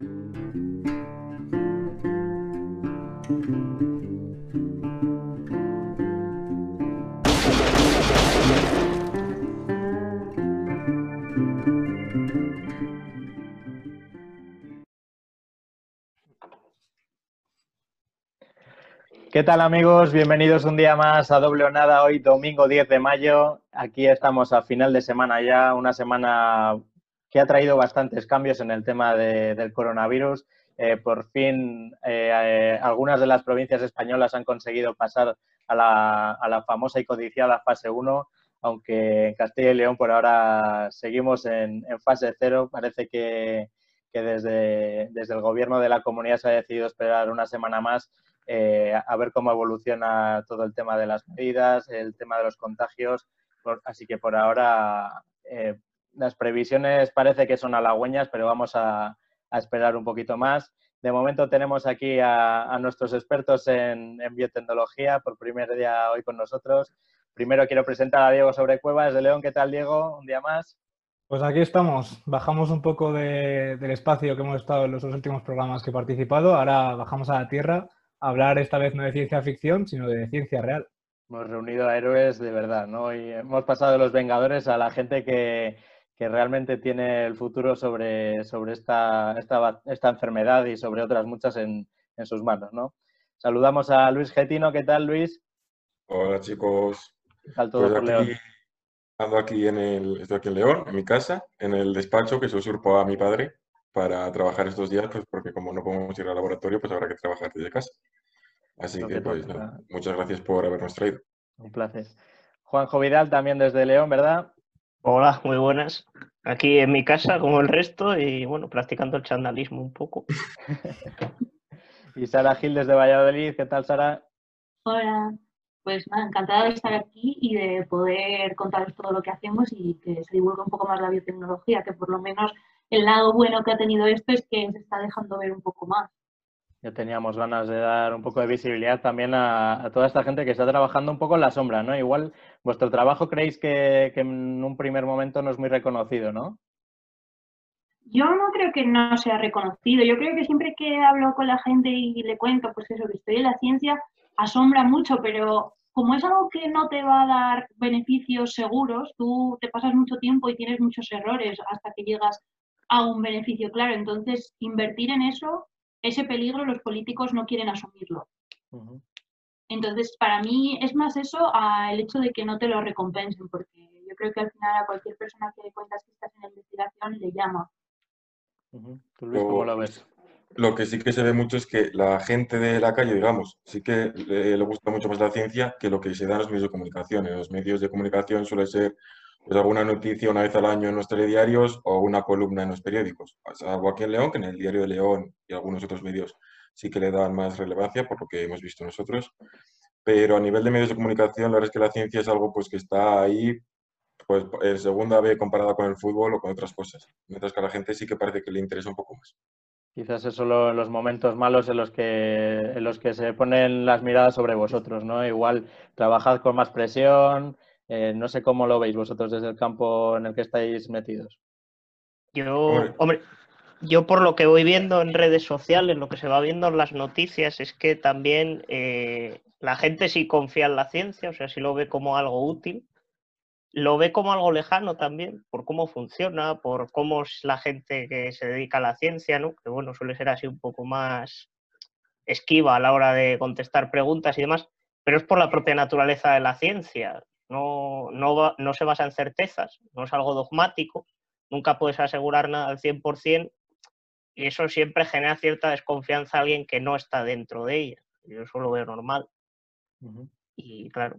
¿Qué tal amigos? Bienvenidos un día más a Doble Nada, hoy domingo 10 de mayo. Aquí estamos a final de semana ya, una semana que ha traído bastantes cambios en el tema del coronavirus. Eh, por fin, eh, eh, algunas de las provincias españolas han conseguido pasar a la, famosa y codiciada fase 1, aunque en Castilla y León por ahora seguimos en, fase 0. Parece que, desde, el gobierno de la comunidad se ha decidido esperar una semana más a ver cómo evoluciona todo el tema de las medidas, el tema de los contagios. así que por ahora las previsiones parece que son halagüeñas, pero vamos a, esperar un poquito más. De momento tenemos aquí a, nuestros expertos en, biotecnología por primer día hoy con nosotros. Primero quiero presentar a Diego sobre Cuevas de León. ¿Qué tal, Diego? Un día más. Pues aquí estamos. Bajamos un poco del espacio que hemos estado en los últimos programas que he participado. Ahora bajamos a la tierra hablar esta vez no de ciencia ficción, sino de ciencia real. Hemos reunido a héroes de verdad, ¿no? Y hemos pasado de los Vengadores a la gente que, realmente tiene el futuro sobre, sobre esta, esta, enfermedad y sobre otras muchas en, sus manos, ¿no? Saludamos a Luis Getino. ¿Qué tal, Luis? Hola, chicos. ¿Qué tal todo pues por León? Ando aquí en el, estoy aquí en León, en mi casa, en el despacho que se usurpó a mi padre para trabajar estos días, pues porque como no podemos ir al laboratorio, pues habrá que trabajar desde casa. Así que, pues, muchas gracias por habernos traído. Un placer. Juanjo Vidal, también desde León, ¿verdad? Hola, muy buenas. Aquí en mi casa, como el resto, y bueno, practicando el chandalismo un poco. y Sara Gil desde Valladolid, ¿qué tal, Sara? Hola, pues nada, encantada de estar aquí y de poder contaros todo lo que hacemos y que se divulgue un poco más la biotecnología, que por lo menos el lado bueno que ha tenido esto es que se está dejando ver un poco más. Ya teníamos ganas de dar un poco de visibilidad también a, toda esta gente que está trabajando un poco en la sombra, ¿no? Igual vuestro trabajo creéis que, en un primer momento no es muy reconocido, ¿no? Yo no creo que no sea reconocido. Yo creo que siempre que hablo con la gente y le cuento, pues eso, que estoy en la ciencia, asombra mucho, pero como es algo que no te va a dar beneficios seguros, tú te pasas mucho tiempo y tienes muchos errores hasta que llegas a un beneficio claro. Entonces, invertir en eso, ese peligro los políticos no quieren asumirlo. Entonces, para mí es más eso el hecho de que no te lo recompensen, porque yo creo que al final a cualquier persona que le cuentas que estás en la investigación le llama. cómo lo ves? Lo que sí que se ve mucho es que la gente de la calle, digamos, sí que le, le gusta mucho más la ciencia que lo que se da en los medios de comunicación. En los medios de comunicación suele ser pues alguna noticia una vez al año en los telediarios o una columna en los periódicos. Algo aquí en León, que en el Diario de León y algunos otros medios sí que le dan más relevancia por lo que hemos visto nosotros. Pero a nivel de medios de comunicación, la verdad es que la ciencia es algo pues, que está ahí pues, en segunda vez comparada con el fútbol o con otras cosas. Mientras que a la gente sí que parece que le interesa un poco más. Quizás es solo los momentos malos en los que en los que se ponen las miradas sobre vosotros, ¿no? Igual trabajad con más presión, eh, no sé cómo lo veis vosotros desde el campo en el que estáis metidos. Yo, hombre, yo por lo que voy viendo en redes sociales, lo que se va viendo en las noticias es que también eh, la gente sí confía en la ciencia, o sea, sí lo ve como algo útil, lo ve como algo lejano también, por cómo funciona, por cómo es la gente que se dedica a la ciencia, ¿no? Que bueno, suele ser así un poco más esquiva a la hora de contestar preguntas y demás, pero es por la propia naturaleza de la ciencia no, no, no se basa en certezas, no es algo dogmático, nunca puedes asegurar nada al 100% y eso siempre genera cierta desconfianza a alguien que no está dentro de ella. Yo eso lo veo normal. Y claro.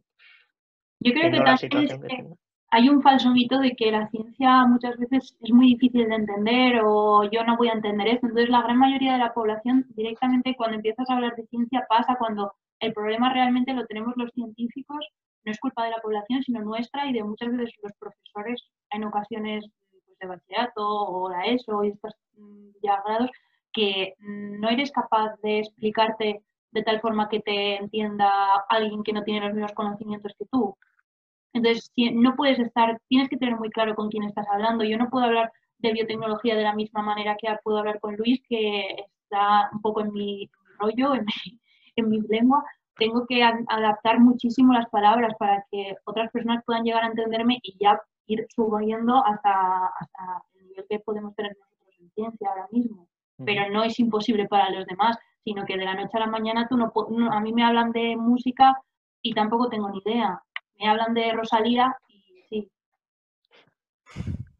Yo creo que también hay un falso mito de que la ciencia muchas veces es muy difícil de entender o yo no voy a entender esto. Entonces la gran mayoría de la población directamente cuando empiezas a hablar de ciencia pasa cuando el problema realmente lo tenemos los científicos no es culpa de la población, sino nuestra y de muchas veces los profesores en ocasiones pues, de bachillerato o la ESO y estos mm, ya grados que no eres capaz de explicarte de tal forma que te entienda alguien que no tiene los mismos conocimientos que tú. Entonces, no puedes estar, tienes que tener muy claro con quién estás hablando. Yo no puedo hablar de biotecnología de la misma manera que puedo hablar con Luis, que está un poco en mi rollo, en mi, en mi lengua, tengo que adaptar muchísimo las palabras para que otras personas puedan llegar a entenderme y ya ir subiendo hasta, hasta el nivel que podemos tener nosotros en ciencia ahora mismo. Pero no es imposible para los demás, sino que de la noche a la mañana tú no, a mí me hablan de música y tampoco tengo ni idea. Me hablan de Rosalía y sí.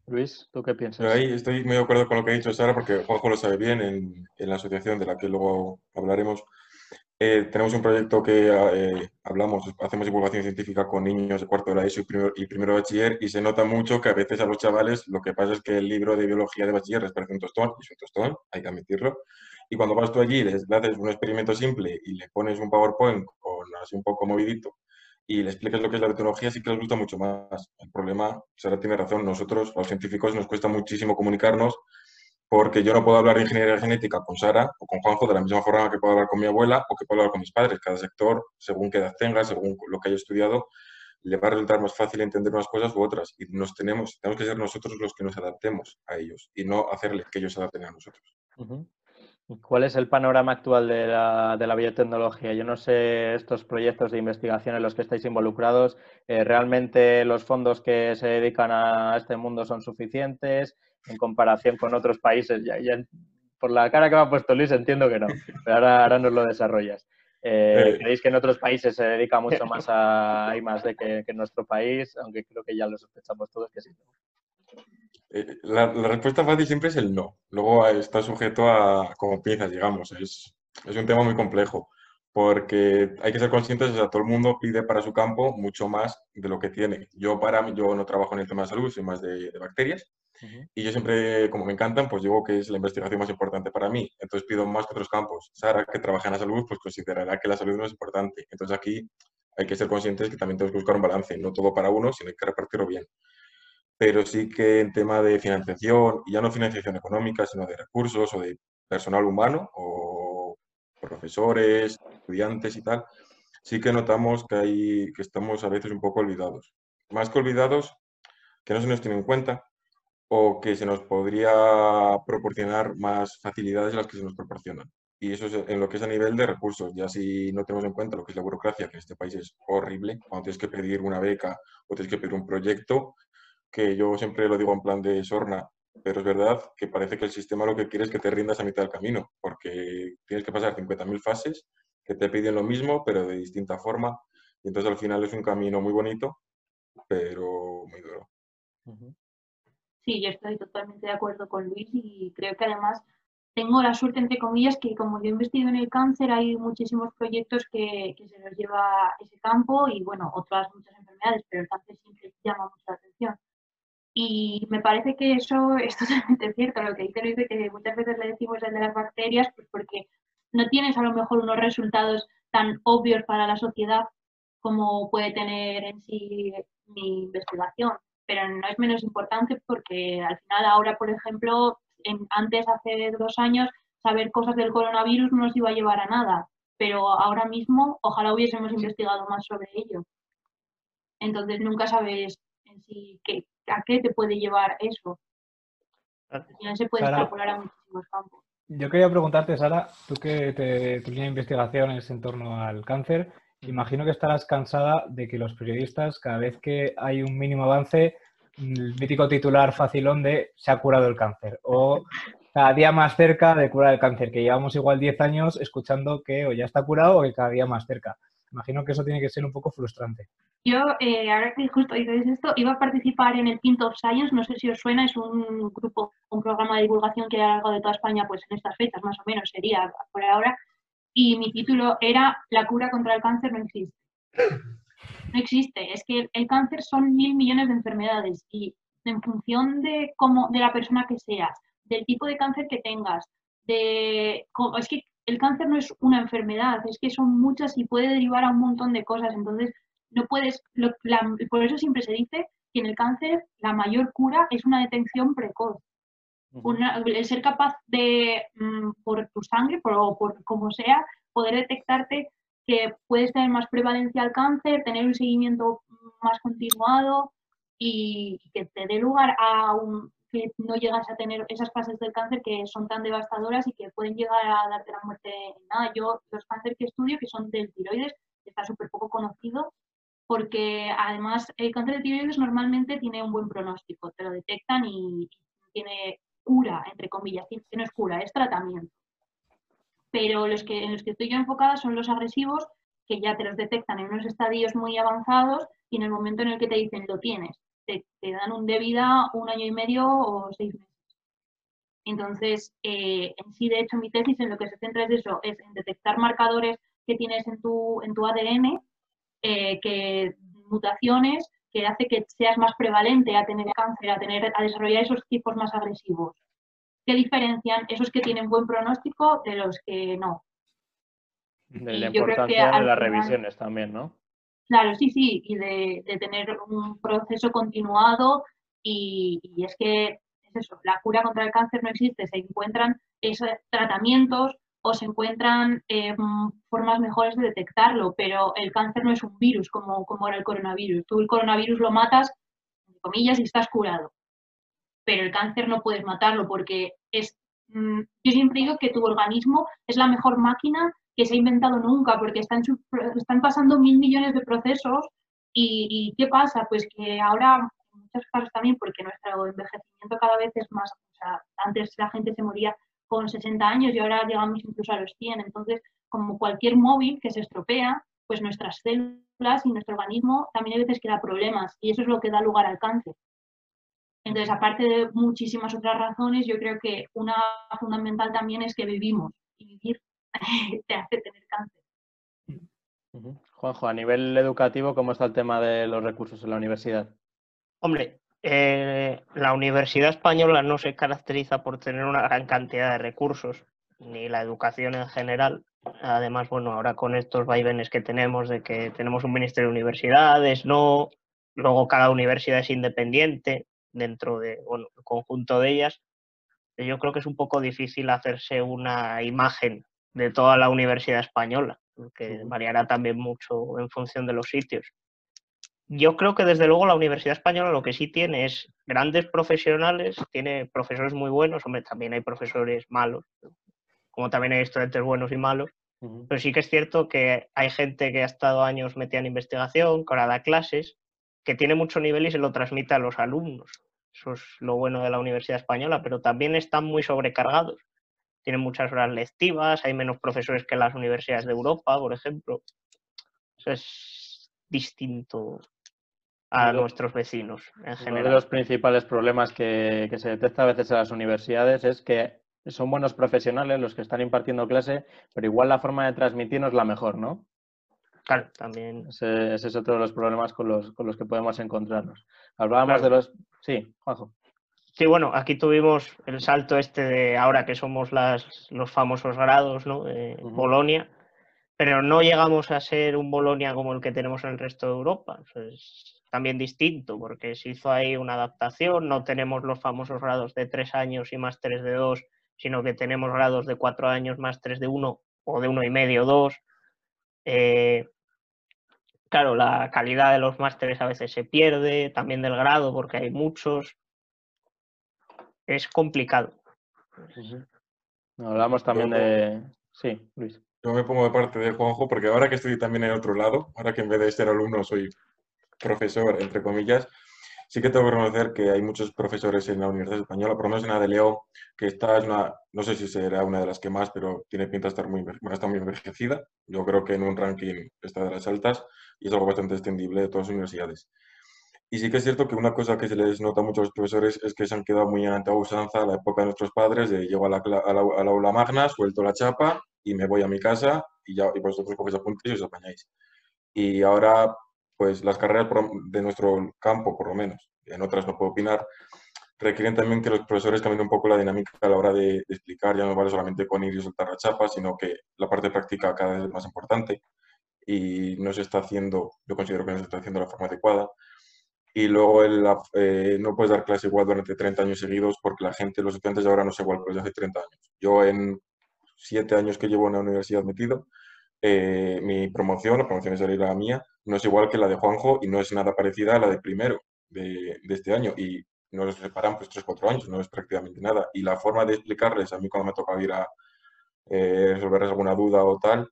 Luis, ¿tú qué piensas? ahí estoy muy de acuerdo con lo que ha dicho Sara, porque Juanjo lo sabe bien en, en la asociación de la que luego hablaremos. Eh, tenemos un proyecto que eh, hablamos, hacemos divulgación científica con niños de cuarto de la ESO y primero, y primero de bachiller y se nota mucho que a veces a los chavales lo que pasa es que el libro de biología de bachiller les parece un tostón, y es un tostón, hay que admitirlo. Y cuando vas tú allí, les, haces un experimento simple y le pones un PowerPoint con así un poco movidito y le explicas lo que es la biotecnología, sí que les gusta mucho más. El problema, Sara tiene razón, nosotros, los científicos, nos cuesta muchísimo comunicarnos porque yo no puedo hablar de ingeniería genética con Sara o con Juanjo de la misma forma que puedo hablar con mi abuela o que puedo hablar con mis padres. Cada sector, según qué edad tenga, según lo que haya estudiado, le va a resultar más fácil entender unas cosas u otras. Y nos tenemos, tenemos que ser nosotros los que nos adaptemos a ellos y no hacerles que ellos se adapten a nosotros. ¿Cuál es el panorama actual de la, biotecnología? Yo no sé estos proyectos de investigación en los que estáis involucrados. Eh, ¿Realmente los fondos que se dedican a este mundo son suficientes? En comparación con otros países. Ya, por la cara que me ha puesto Luis entiendo que no, pero ahora, ahora nos lo desarrollas. Eh, eh. ¿Creéis que en otros países se dedica mucho más a I más de que, en nuestro país? Aunque creo que ya lo sospechamos todos que sí. Eh, la, la, respuesta fácil siempre es el no. Luego está sujeto a como piensas, digamos. Es, es un tema muy complejo porque hay que ser conscientes, o sea, todo el mundo pide para su campo mucho más de lo que tiene. Yo para yo no trabajo en el tema de salud, soy más de, de bacterias, y yo siempre, como me encantan, pues digo que es la investigación más importante para mí. Entonces pido más que otros campos. Sara, que trabaja en la salud, pues considerará que la salud no es importante. Entonces aquí hay que ser conscientes que también tenemos que buscar un balance, no todo para uno, sino hay que repartirlo bien. Pero sí que en tema de financiación, y ya no financiación económica, sino de recursos o de personal humano o profesores, estudiantes y tal, sí que notamos que, hay, que estamos a veces un poco olvidados. Más que olvidados, que no se nos tiene en cuenta, o que se nos podría proporcionar más facilidades de las que se nos proporcionan. Y eso es en lo que es a nivel de recursos. Ya si no tenemos en cuenta lo que es la burocracia, que en este país es horrible, cuando tienes que pedir una beca o tienes que pedir un proyecto, que yo siempre lo digo en plan de sorna, pero es verdad que parece que el sistema lo que quiere es que te rindas a mitad del camino, porque tienes que pasar 50.000 fases que te piden lo mismo, pero de distinta forma. Y entonces al final es un camino muy bonito, pero muy duro. Sí, yo estoy totalmente de acuerdo con Luis y creo que además tengo la suerte, entre comillas, que como yo investigo en el cáncer, hay muchísimos proyectos que, se los lleva ese campo y, bueno, otras muchas enfermedades, pero el cáncer siempre llama mucho atención. Y me parece que eso es totalmente cierto, lo que dice Luis, de que muchas veces le decimos el de las bacterias, pues porque no tienes a lo mejor unos resultados tan obvios para la sociedad como puede tener en sí mi investigación pero no es menos importante porque al final ahora, por ejemplo, antes, hace dos años, saber cosas del coronavirus no nos iba a llevar a nada, pero ahora mismo ojalá hubiésemos investigado más sobre ello. Entonces nunca sabes en sí qué, a qué te puede llevar eso. No se puede extrapolar a muchísimos campos. Yo quería preguntarte, Sara, tú que te, tu línea de investigación es en torno al cáncer, Imagino que estarás cansada de que los periodistas, cada vez que hay un mínimo avance, el mítico titular facilón de se ha curado el cáncer o cada día más cerca de curar el cáncer, que llevamos igual 10 años escuchando que o ya está curado o que cada día más cerca. Imagino que eso tiene que ser un poco frustrante. Yo, eh, ahora que justo dices esto, iba a participar en el Quinto of Science, no sé si os suena, es un grupo, un programa de divulgación que hay a lo largo de toda España, pues en estas fechas más o menos sería por ahora, y mi título era La cura contra el cáncer no existe. No existe, es que el cáncer son mil millones de enfermedades y en función de cómo, de la persona que seas, del tipo de cáncer que tengas, de es que el cáncer no es una enfermedad, es que son muchas y puede derivar a un montón de cosas. Entonces, no puedes, por eso siempre se dice que en el cáncer la mayor cura es una detención precoz el ser capaz de, mm, por tu sangre o por como sea, poder detectarte que puedes tener más prevalencia al cáncer, tener un seguimiento más continuado y que te dé lugar a un, que no llegas a tener esas fases del cáncer que son tan devastadoras y que pueden llegar a darte la muerte en nada. Yo, los cánceres que estudio, que son del tiroides, está súper poco conocido, porque además el cáncer de tiroides normalmente tiene un buen pronóstico, te lo detectan y tiene cura, entre comillas, que no es cura, es tratamiento. Pero los que, en los que estoy yo enfocada son los agresivos, que ya te los detectan en unos estadios muy avanzados y en el momento en el que te dicen lo tienes, te, dan un de vida un año y medio o seis meses. Entonces, eh, en sí, de hecho, mi tesis en lo que se centra es eso, es en detectar marcadores que tienes en tu, en tu ADN, eh, que mutaciones que hace que seas más prevalente a tener cáncer, a, tener, a desarrollar esos tipos más agresivos. ¿Qué diferencian esos que tienen buen pronóstico de los que no? De la importancia de las revisiones también, ¿no? Claro, sí, sí, y de, tener un proceso continuado y, es que es eso, la cura contra el cáncer no existe, se encuentran esos tratamientos o se encuentran eh, formas mejores de detectarlo, pero el cáncer no es un virus como, como era el coronavirus. Tú el coronavirus lo matas, entre comillas, y estás curado. Pero el cáncer no puedes matarlo porque es... Mm, yo siempre digo que tu organismo es la mejor máquina que se ha inventado nunca, porque están, están pasando mil millones de procesos y, ¿qué pasa? Pues que ahora, en muchas casos también, porque nuestro envejecimiento cada vez es más, o sea, antes la gente se moría con 60 años y ahora llegamos incluso a los 100, entonces, como cualquier móvil que se estropea, pues nuestras células y nuestro organismo también hay veces que da problemas y eso es lo que da lugar al cáncer. Entonces, aparte de muchísimas otras razones, yo creo que una fundamental también es que vivimos y vivir te hace tener cáncer. Juanjo, a nivel educativo, ¿cómo está el tema de los recursos en la universidad? Hombre, eh, la Universidad Española no se caracteriza por tener una gran cantidad de recursos, ni la educación en general. Además, bueno, ahora con estos vaivenes que tenemos de que tenemos un ministerio de universidades, no, luego cada universidad es independiente dentro del conjunto de ellas. Yo creo que es un poco difícil hacerse una imagen de toda la universidad española, que variará también mucho en función de los sitios. Yo creo que desde luego la Universidad Española lo que sí tiene es grandes profesionales, tiene profesores muy buenos, hombre, también hay profesores malos, como también hay estudiantes buenos y malos, pero sí que es cierto que hay gente que ha estado años metida en investigación, que ahora da clases, que tiene mucho nivel y se lo transmite a los alumnos. Eso es lo bueno de la Universidad Española, pero también están muy sobrecargados tienen muchas horas lectivas, hay menos profesores que las universidades de Europa, por ejemplo. Eso es distinto a nuestros vecinos en general. Uno de los principales problemas que, que, se detecta a veces en las universidades es que son buenos profesionales los que están impartiendo clase, pero igual la forma de transmitir no es la mejor, ¿no? Claro, también. Ese, es otro de los problemas con los, con los que podemos encontrarnos. Hablábamos de los... Sí, Juanjo. Sí, bueno, aquí tuvimos el salto este de ahora que somos las, los famosos grados, ¿no? De Bolonia, pero no llegamos a ser un Bolonia como el que tenemos en el resto de Europa. es también distinto, porque se hizo ahí una adaptación, no tenemos los famosos grados de tres años y másteres de dos, sino que tenemos grados de cuatro años, másteres de uno o de uno y medio, dos. Eh, claro, la calidad de los másteres a veces se pierde, también del grado, porque hay muchos es complicado. Hablamos también de... Sí, Luis. Yo me pongo de parte de Juanjo porque ahora que estoy también en otro lado, ahora que en vez de ser alumno soy profesor, entre comillas, sí que tengo que reconocer que hay muchos profesores en la Universidad Española, por lo menos en la de León, que esta es una, no sé si será una de las que más, pero tiene pinta de estar muy, está muy envejecida. Yo creo que en un ranking está de las altas y es algo bastante extendible de todas las universidades. Y sí que es cierto que una cosa que se les nota mucho a los profesores es que se han quedado muy antigua usanza a la época de nuestros padres, de llego a la, a la, aula magna, suelto la chapa y me voy a mi casa y, ya, y vosotros cogéis apuntes y os apañáis. Y ahora, pues las carreras de nuestro campo, por lo menos, en otras no puedo opinar, requieren también que los profesores cambien un poco la dinámica a la hora de, de explicar, ya no vale solamente con ir y soltar la chapa, sino que la parte práctica cada vez es más importante y no se está haciendo, yo considero que no se está haciendo de la forma adecuada y luego el, eh, no puedes dar clase igual durante 30 años seguidos porque la gente, los estudiantes de ahora no es igual que los de hace 30 años. Yo en 7 años que llevo en la universidad metido, eh, mi promoción, la promoción es la mía, no es igual que la de Juanjo y no es nada parecida a la de primero de, este año. Y nos separan pues 3-4 años, no es prácticamente nada. Y la forma de explicarles, a mí cuando me toca ir a eh, resolverles alguna duda o tal,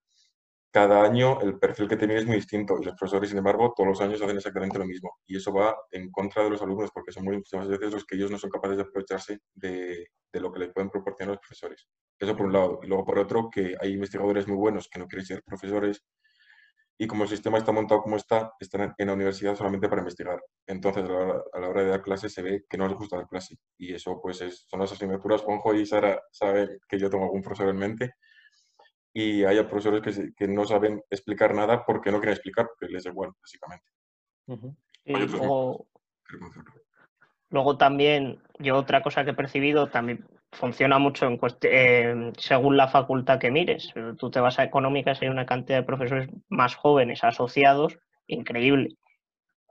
cada año el perfil que tienen es muy distinto y los profesores, sin embargo, todos los años hacen exactamente lo mismo. Y eso va en contra de los alumnos porque son muchas veces los que ellos no son capaces de aprovecharse de, de lo que les pueden proporcionar los profesores. Eso por un lado. Y luego por otro, que hay investigadores muy buenos que no quieren ser profesores y como el sistema está montado como está, están en la universidad solamente para investigar. Entonces, a la hora, de dar clase se ve que no les gusta dar clase. Y eso, pues, son las asignaturas. Juanjo y Sara saben que yo tengo algún profesor en mente. Y hay profesores que, que no saben explicar nada porque no quieren explicar, porque les da igual, básicamente. Luego, también, yo otra cosa que he percibido, también funciona mucho en eh, según la facultad que mires. Tú te vas a económicas y hay una cantidad de profesores más jóvenes asociados, increíble.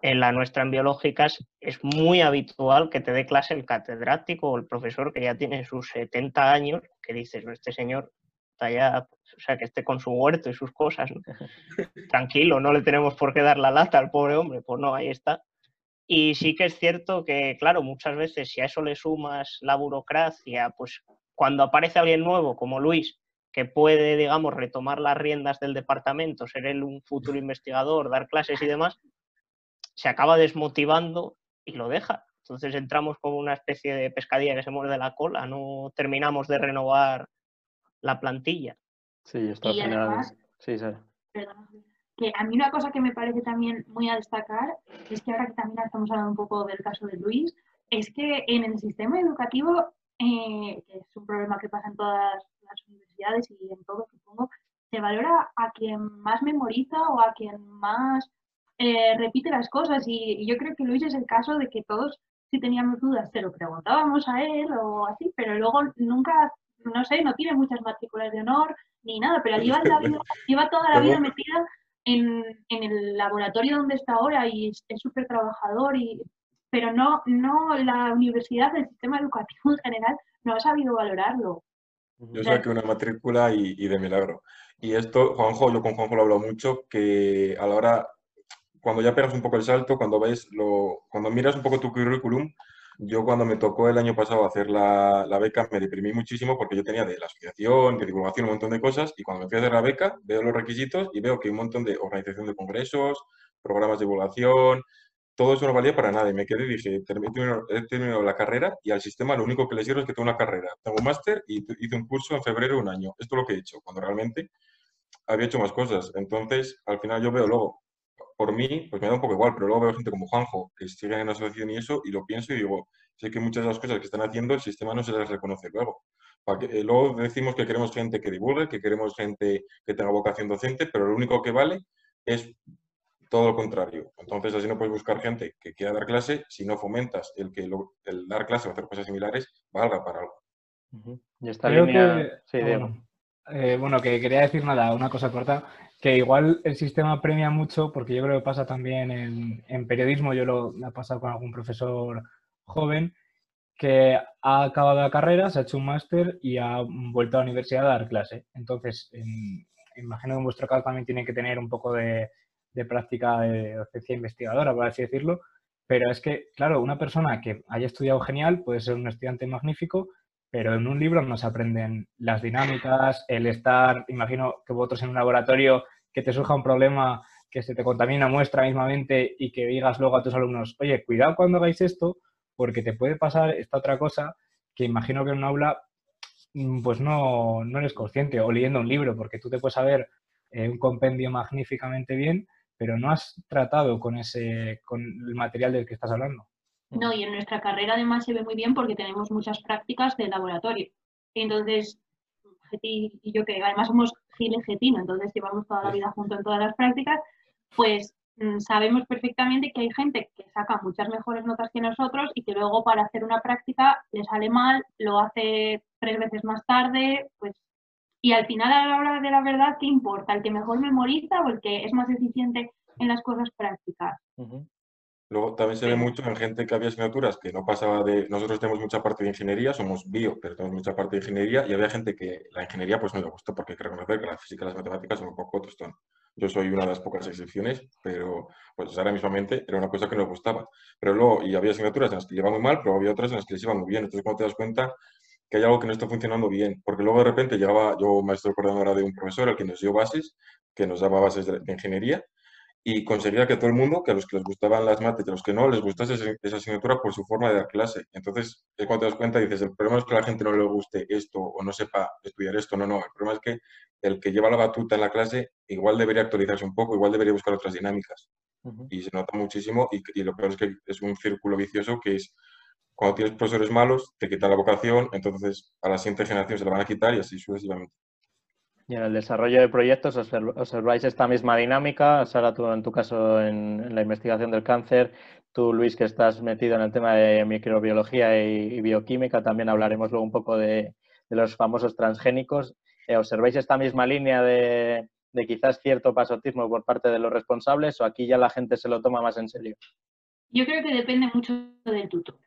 En la nuestra en biológicas es muy habitual que te dé clase el catedrático o el profesor que ya tiene sus 70 años, que dices, este señor está ya, o sea, que esté con su huerto y sus cosas. Tranquilo, no le tenemos por qué dar la lata al pobre hombre, pues no, ahí está. Y sí que es cierto que, claro, muchas veces si a eso le sumas la burocracia, pues cuando aparece alguien nuevo como Luis, que puede, digamos, retomar las riendas del departamento, ser él un futuro investigador, dar clases y demás, se acaba desmotivando y lo deja. Entonces entramos como una especie de pescadilla que se muerde la cola, no terminamos de renovar la plantilla. Sí, esto al final. sí, sí que a mí una cosa que me parece también muy a destacar es que ahora que también estamos hablando un poco del caso de Luis, es que en el sistema educativo, eh, que es un problema que pasa en todas las universidades y en todo, supongo, se valora a quien más memoriza o a quien más eh, repite las cosas. Y, yo creo que Luis es el caso de que todos, si teníamos dudas, se lo preguntábamos a él o así, pero luego nunca, no sé, no tiene muchas matrículas de honor ni nada, pero lleva, lleva toda la vida metida en, el laboratorio donde está ahora y es súper trabajador, y, pero no, no la universidad, el sistema educativo en general, no ha sabido valorarlo. Yo saqué una matrícula y, y, de milagro. Y esto, Juanjo, yo con Juanjo lo hablo mucho, que a la hora, cuando ya pegas un poco el salto, cuando ves lo, cuando miras un poco tu currículum, yo cuando me tocó el año pasado hacer la, beca me deprimí muchísimo porque yo tenía de la asociación, de divulgación, un montón de cosas y cuando me fui a hacer la beca veo los requisitos y veo que hay un montón de organización de congresos, programas de divulgación, todo eso no valía para nada y me quedé y dije, he terminado, la carrera y al sistema lo único que le sirve es que tengo una carrera, tengo un máster y hice un curso en febrero un año. Esto es lo que he hecho, cuando realmente había hecho más cosas. Entonces, al final yo veo luego por mí, pues me da un poco igual, pero luego veo gente como Juanjo que sigue en la asociación y eso, y lo pienso y digo, sé que muchas de las cosas que están haciendo el sistema no se las reconoce luego. Para que, eh, luego decimos que queremos gente que divulgue, que queremos gente que tenga vocación docente, pero lo único que vale es todo lo contrario. Entonces, así no puedes buscar gente que quiera dar clase si no fomentas el que el dar clase o hacer cosas similares valga para algo. Y esta línea... sí, ah, eh, bueno, que quería decir nada, una cosa corta que igual el sistema premia mucho, porque yo creo que pasa también en, periodismo, yo lo he pasado con algún profesor joven que ha acabado la carrera, se ha hecho un máster y ha vuelto a la universidad a dar clase. Entonces, imagino que en vuestro caso también tiene que tener un poco de, práctica de docencia investigadora, por así decirlo, pero es que, claro, una persona que haya estudiado genial puede ser un estudiante magnífico, pero en un libro no se aprenden las dinámicas, el estar, imagino que vosotros en un laboratorio, que te surja un problema, que se te contamina muestra mismamente y que digas luego a tus alumnos, oye, cuidado cuando hagáis esto, porque te puede pasar esta otra cosa que imagino que en un aula mm, pues no, no eres consciente, o leyendo un libro, porque tú te puedes saber eh, un compendio magníficamente bien, pero no has tratado con, ese, con el material del que estás hablando. No, y en nuestra carrera además se ve muy bien porque tenemos muchas prácticas de laboratorio. Entonces, Geti y yo, que además somos Gile Getino, entonces llevamos toda la vida juntos en todas las prácticas, pues mm, sabemos perfectamente que hay gente que saca muchas mejores notas que nosotros y que luego para hacer una práctica le sale mal, lo hace tres veces más tarde, pues y al final a la hora de la verdad, ¿qué importa? ¿El que mejor memoriza o el que es más eficiente en las cosas prácticas? Luego también se ve mucho en gente que había asignaturas que no pasaba de... Nosotros tenemos mucha parte de ingeniería, somos bio, pero tenemos mucha parte de ingeniería y había gente que la ingeniería pues no le gustó porque hay que reconocer que la física y las matemáticas son un poco tostón. Yo soy una de las pocas excepciones, pero pues ahora mismamente era una cosa que no me gustaba. Pero luego, y había asignaturas en las que iba muy mal, pero había otras en las que les iba muy bien. Entonces, cuando te das cuenta que hay algo que no está funcionando bien, porque luego de repente llegaba, yo maestro coordinadora de un profesor al que nos dio bases, que nos daba bases de, ingeniería, y conseguía que todo el mundo, que a los que les gustaban las mates y a los que no, les gustase esa asignatura por su forma de dar clase. Entonces, es cuando te das cuenta y dices, el problema es que a la gente no le guste esto o no sepa estudiar esto, no, no, el problema es que el que lleva la batuta en la clase igual debería actualizarse un poco, igual debería buscar otras dinámicas. Y se nota muchísimo y, y, lo peor es que es un círculo vicioso que es cuando tienes profesores malos, te quitan la vocación, entonces a la siguiente generación se la van a quitar y así sucesivamente. Y en el desarrollo de proyectos observáis esta misma dinámica. Sara, tú en tu caso en, la investigación del cáncer, tú Luis que estás metido en el tema de microbiología y, bioquímica, también hablaremos luego un poco de, los famosos transgénicos. Eh, ¿Observáis esta misma línea de, de quizás cierto pasotismo por parte de los responsables o aquí ya la gente se lo toma más en serio? Yo creo que depende mucho del tutor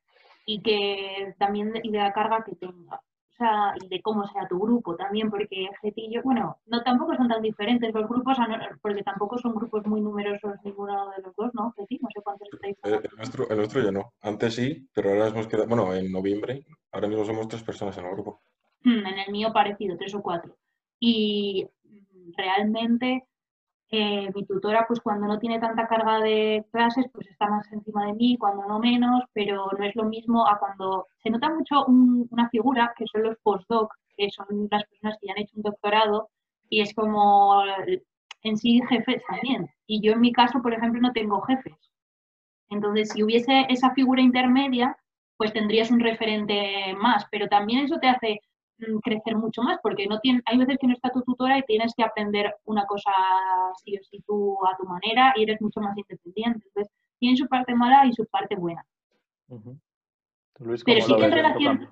y que también y de la carga que tenga. Sea, y de cómo sea tu grupo también, porque Getillo, bueno, no tampoco son tan diferentes los grupos, porque tampoco son grupos muy numerosos ninguno de los dos, ¿no? Geti, no sé cuántos estáis. El, el, nuestro, el nuestro ya no. Antes sí, pero ahora hemos quedado, bueno, en noviembre, ahora mismo somos tres personas en el grupo. Hmm, en el mío parecido, tres o cuatro. Y realmente eh, mi tutora, pues cuando no tiene tanta carga de clases, pues está más encima de mí, cuando no menos, pero no es lo mismo a cuando se nota mucho una figura, que son los postdoc, que son las personas que ya han hecho un doctorado, y es como en sí jefes también. Y yo en mi caso, por ejemplo, no tengo jefes. Entonces, si hubiese esa figura intermedia, pues tendrías un referente más, pero también eso te hace crecer mucho más, porque no tiene, hay veces que no está tu tutora y tienes que aprender una cosa sí o sí tú a tu manera y eres mucho más independiente. Entonces, tiene su parte mala y su parte buena. Pero sí que en relación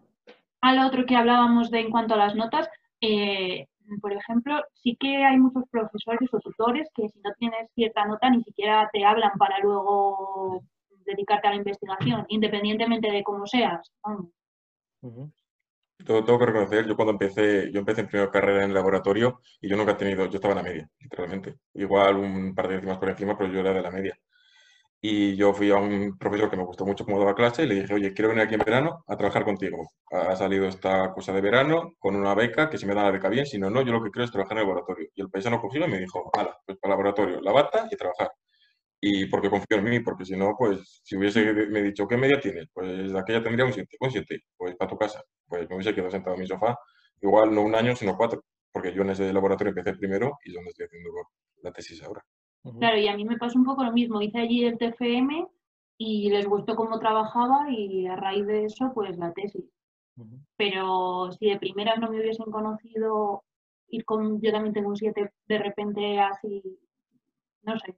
al otro que hablábamos de en cuanto a las notas, eh, por ejemplo, sí que hay muchos profesores o tutores que si no tienes cierta nota ni siquiera te hablan para luego dedicarte a la investigación, independientemente de cómo seas. Tengo, que reconocer, yo cuando empecé, yo empecé en primera carrera en el laboratorio y yo nunca he tenido, yo estaba en la media, literalmente. Igual un par de décimas por encima, pero yo era de la media. Y yo fui a un profesor que me gustó mucho cómo daba clase y le dije, oye, quiero venir aquí en verano a trabajar contigo. Ha salido esta cosa de verano con una beca, que si me dan la beca bien, si no, no, yo lo que quiero es trabajar en el laboratorio. Y el paisano cogió y me dijo, hala, pues para el laboratorio, la bata y trabajar y porque confío en mí, porque si no, pues si hubiese me dicho, ¿qué media tienes? Pues aquella tendría un 7, un 7, pues para tu casa. Pues me hubiese quedado sentado en mi sofá, igual no un año, sino cuatro, porque yo en ese laboratorio empecé primero y es donde estoy haciendo la tesis ahora. Claro, y a mí me pasó un poco lo mismo, hice allí el TFM y les gustó cómo trabajaba y a raíz de eso, pues la tesis. Pero si de primera no me hubiesen conocido, ir con, yo también tengo un 7 de repente así, no sé,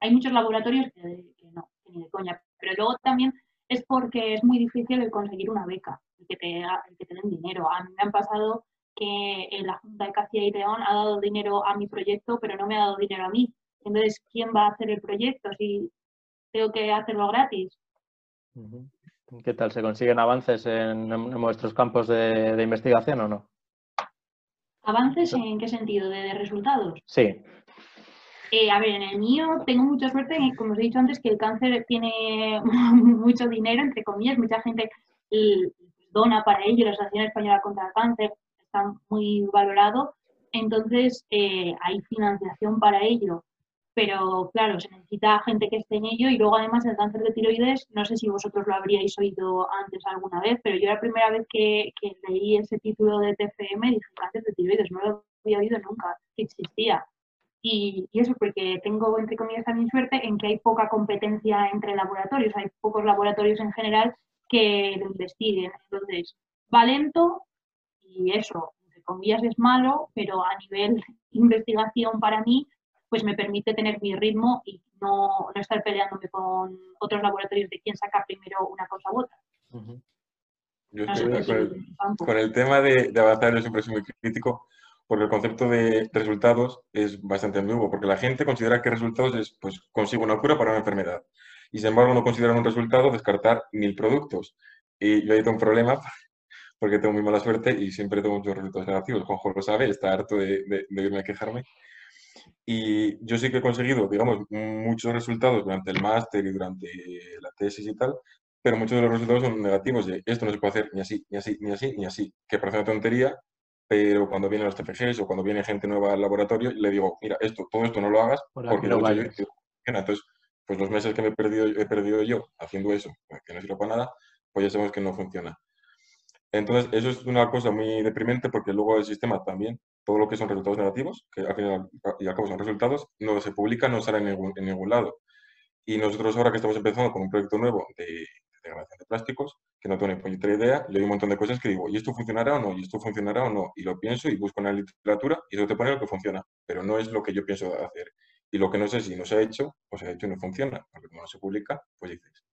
hay muchos laboratorios que, no, que ni de coña, pero luego también es porque es muy difícil el conseguir una beca, el que te, el que te den dinero. A mí me han pasado que en la Junta de Castilla y León ha dado dinero a mi proyecto, pero no me ha dado dinero a mí. Entonces, ¿quién va a hacer el proyecto si tengo que hacerlo gratis? ¿Qué tal? ¿Se consiguen avances en, en vuestros campos de, investigación o no? ¿Avances en qué sentido? ¿De, resultados? Sí. Eh, a ver, en el mío tengo mucha suerte, como os he dicho antes, que el cáncer tiene mucho dinero, entre comillas, mucha gente dona para ello, la Asociación Española contra el Cáncer está muy valorado, entonces eh, hay financiación para ello, pero claro, se necesita gente que esté en ello y luego además el cáncer de tiroides, no sé si vosotros lo habríais oído antes alguna vez, pero yo la primera vez que, que leí ese título de TFM dije cáncer de tiroides, no lo había oído nunca, que existía. Y, eso porque tengo, entre comillas, también suerte en que hay poca competencia entre laboratorios, hay pocos laboratorios en general que lo investiguen. Entonces, va lento y eso, entre comillas, es malo, pero a nivel investigación para mí, pues me permite tener mi ritmo y no, no estar peleándome con otros laboratorios de quién saca primero una cosa u otra. Yo con, el, tema de, de avanzar, yo siempre soy muy crítico porque el concepto de resultados es bastante ambiguo, porque la gente considera que resultados es, pues, consigo una cura para una enfermedad. Y sin embargo, no consideran un resultado descartar mil productos. Y yo ahí tengo un problema, porque tengo muy mala suerte y siempre tengo muchos resultados negativos. Juanjo lo sabe, está harto de, de, irme a quejarme. Y yo sí que he conseguido, digamos, muchos resultados durante el máster y durante la tesis y tal, pero muchos de los resultados son negativos de esto no se puede hacer ni así, ni así, ni así, ni así, que parece una tontería, pero cuando vienen los TFGs o cuando viene gente nueva al laboratorio, le digo, mira, esto, todo esto no lo hagas porque no lo yo. Entonces, pues los meses que me he perdido, he perdido yo haciendo eso, que no sirve para nada, pues ya sabemos que no funciona. Entonces, eso es una cosa muy deprimente porque luego el sistema también, todo lo que son resultados negativos, que al final y al cabo son resultados, no se publica, no sale en ningún, en ningún lado. Y nosotros ahora que estamos empezando con un proyecto nuevo de, degradación de plásticos, que no tengo ni puñetera idea, le doy un montón de cosas que digo, ¿y esto funcionará o no? ¿Y esto funcionará o no? Y lo pienso y busco en la literatura y eso te pone lo que funciona, pero no es lo que yo pienso hacer. Y lo que no sé si no se ha hecho, pues se ha hecho y no funciona, porque como no se publica, pues dices,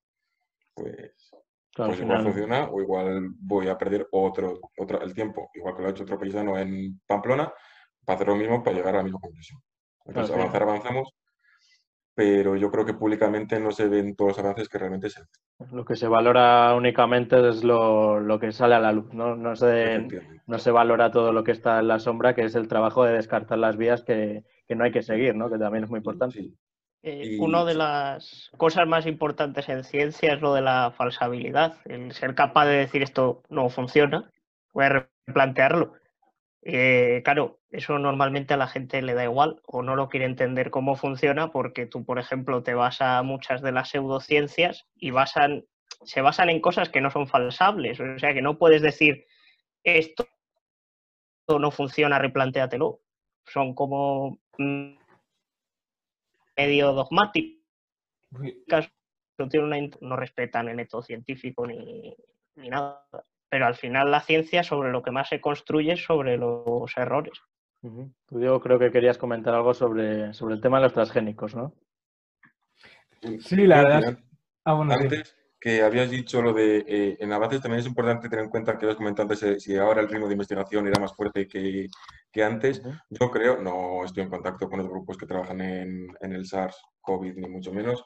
pues, pues igual funciona o igual voy a perder otro, otro, el tiempo, igual que lo ha hecho otro paisano en Pamplona, para hacer lo mismo para llegar a la misma conclusión. Entonces, avanzar, avanzamos, pero yo creo que públicamente no se ven todos los avances que realmente se hacen. Lo que se valora únicamente es lo, lo que sale a la luz, ¿no? No se, no se valora todo lo que está en la sombra, que es el trabajo de descartar las vías que, que no hay que seguir, ¿no? Que también es muy importante. Eh, una de las cosas más importantes en ciencia es lo de la falsabilidad, el ser capaz de decir esto no funciona, voy a replantearlo. Eh, claro, eso normalmente a la gente le da igual o no lo quiere entender cómo funciona porque tú, por ejemplo, te vas a muchas de las pseudociencias y basan, se basan en cosas que no son falsables. O sea, que no puedes decir esto no funciona, replantéatelo. Son como medio dogmáticos. No, no respetan el método científico ni, ni nada pero al final la ciencia sobre lo que más se construye es sobre los errores. Tú, Diego, creo que querías comentar algo sobre, sobre el tema de los transgénicos, ¿no? Sí, la verdad. Ah, antes que habías dicho lo de eh, en avances también es importante tener en cuenta que has comentado antes eh, si ahora el ritmo de investigación era más fuerte que, que antes. Yo creo, no estoy en contacto con los grupos que trabajan en, en el SARS-CoV, ni mucho menos,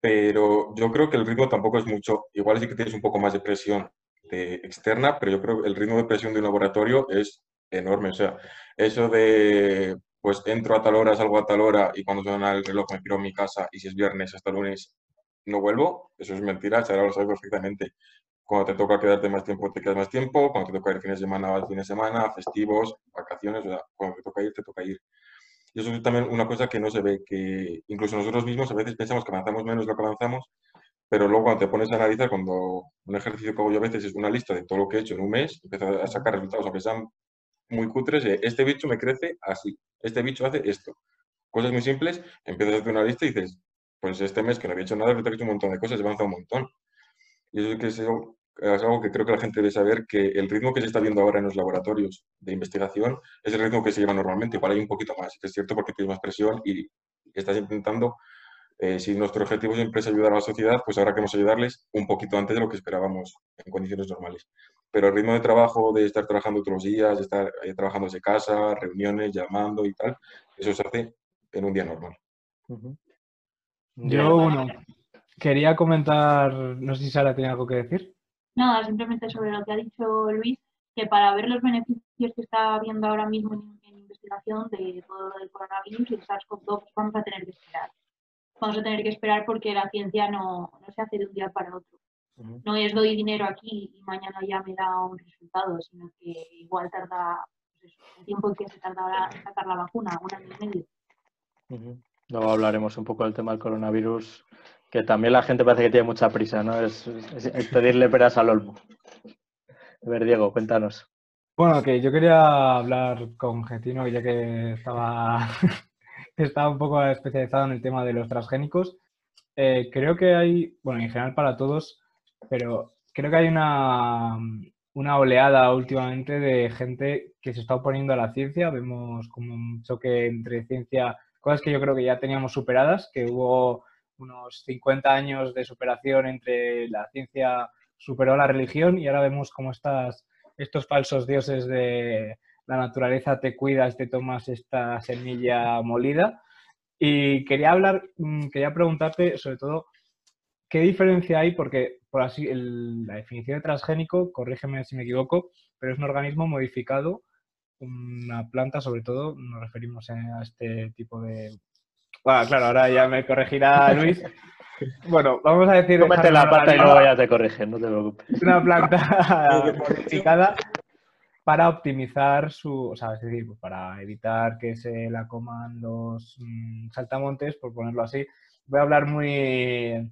pero yo creo que el ritmo tampoco es mucho. Igual sí que tienes un poco más de presión externa, pero yo creo que el ritmo de presión de un laboratorio es enorme. O sea, eso de, pues entro a tal hora, salgo a tal hora y cuando suena el reloj me piro a mi casa y si es viernes hasta lunes no vuelvo, eso es mentira, ahora lo sabes perfectamente. Cuando te toca quedarte más tiempo, te quedas más tiempo. Cuando te toca ir fines de semana, al fin de semana, festivos, vacaciones, o sea, cuando te toca ir, te toca ir. Y eso es también una cosa que no se ve, que incluso nosotros mismos a veces pensamos que avanzamos menos de lo que avanzamos, pero luego cuando te pones a analizar, cuando un ejercicio que hago yo a veces es una lista de todo lo que he hecho en un mes, empiezo a sacar resultados, aunque sean muy cutres, de este bicho me crece así, este bicho hace esto. Cosas muy simples, empiezas a hacer una lista y dices, pues este mes que no había hecho nada, he hecho un montón de cosas, he avanzado un montón. Y eso es, que algo, es algo que creo que la gente debe saber, que el ritmo que se está viendo ahora en los laboratorios de investigación es el ritmo que se lleva normalmente, igual hay un poquito más, es cierto porque tienes más presión y estás intentando eh, si nuestro objetivo siempre es ayudar a la sociedad, pues ahora queremos ayudarles un poquito antes de lo que esperábamos en condiciones normales. Pero el ritmo de trabajo, de estar trabajando todos los días, de estar eh, trabajando desde casa, reuniones, llamando y tal, eso se hace en un día normal. Yo, bueno, quería comentar, no sé si Sara tiene algo que decir. Nada, simplemente sobre lo que ha dicho Luis, que para ver los beneficios que está habiendo ahora mismo en, investigación de todo el coronavirus y el SARS-CoV-2, vamos a tener que esperar vamos a tener que esperar porque la ciencia no, se hace de un día para otro. No es doy dinero aquí y mañana ya me da un resultado, sino que igual tarda pues el tiempo en que se tarda en sacar la vacuna, un año y medio. Luego hablaremos un poco del tema del coronavirus, que también la gente parece que tiene mucha prisa, ¿no? Es, pedirle peras al olmo. A ver, Diego, cuéntanos. Bueno, que yo quería hablar con Getino, ya que estaba está un poco especializado en el tema de los transgénicos. Eh, creo que hay, bueno, en general para todos, pero creo que hay una, una oleada últimamente de gente que se está oponiendo a la ciencia. Vemos como un choque entre ciencia, cosas que yo creo que ya teníamos superadas, que hubo unos 50 años de superación entre la ciencia superó la religión y ahora vemos como estas, estos falsos dioses de, la naturaleza te cuidas, te tomas esta semilla molida. Y quería hablar, mm, quería preguntarte sobre todo, ¿qué diferencia hay? Porque, por así, la definición de transgénico, corrígeme si me equivoco, pero es un organismo modificado una planta, sobre todo, nos referimos a este tipo de... Bueno, claro, ahora ya me corregirá Luis. Bueno, vamos a decir... Cómete la pata y luego ya te corrigen, no te preocupes. Una planta modificada para optimizar su, o sea, es decir, para evitar que se la coman los mm, saltamontes, por ponerlo así. Voy a hablar muy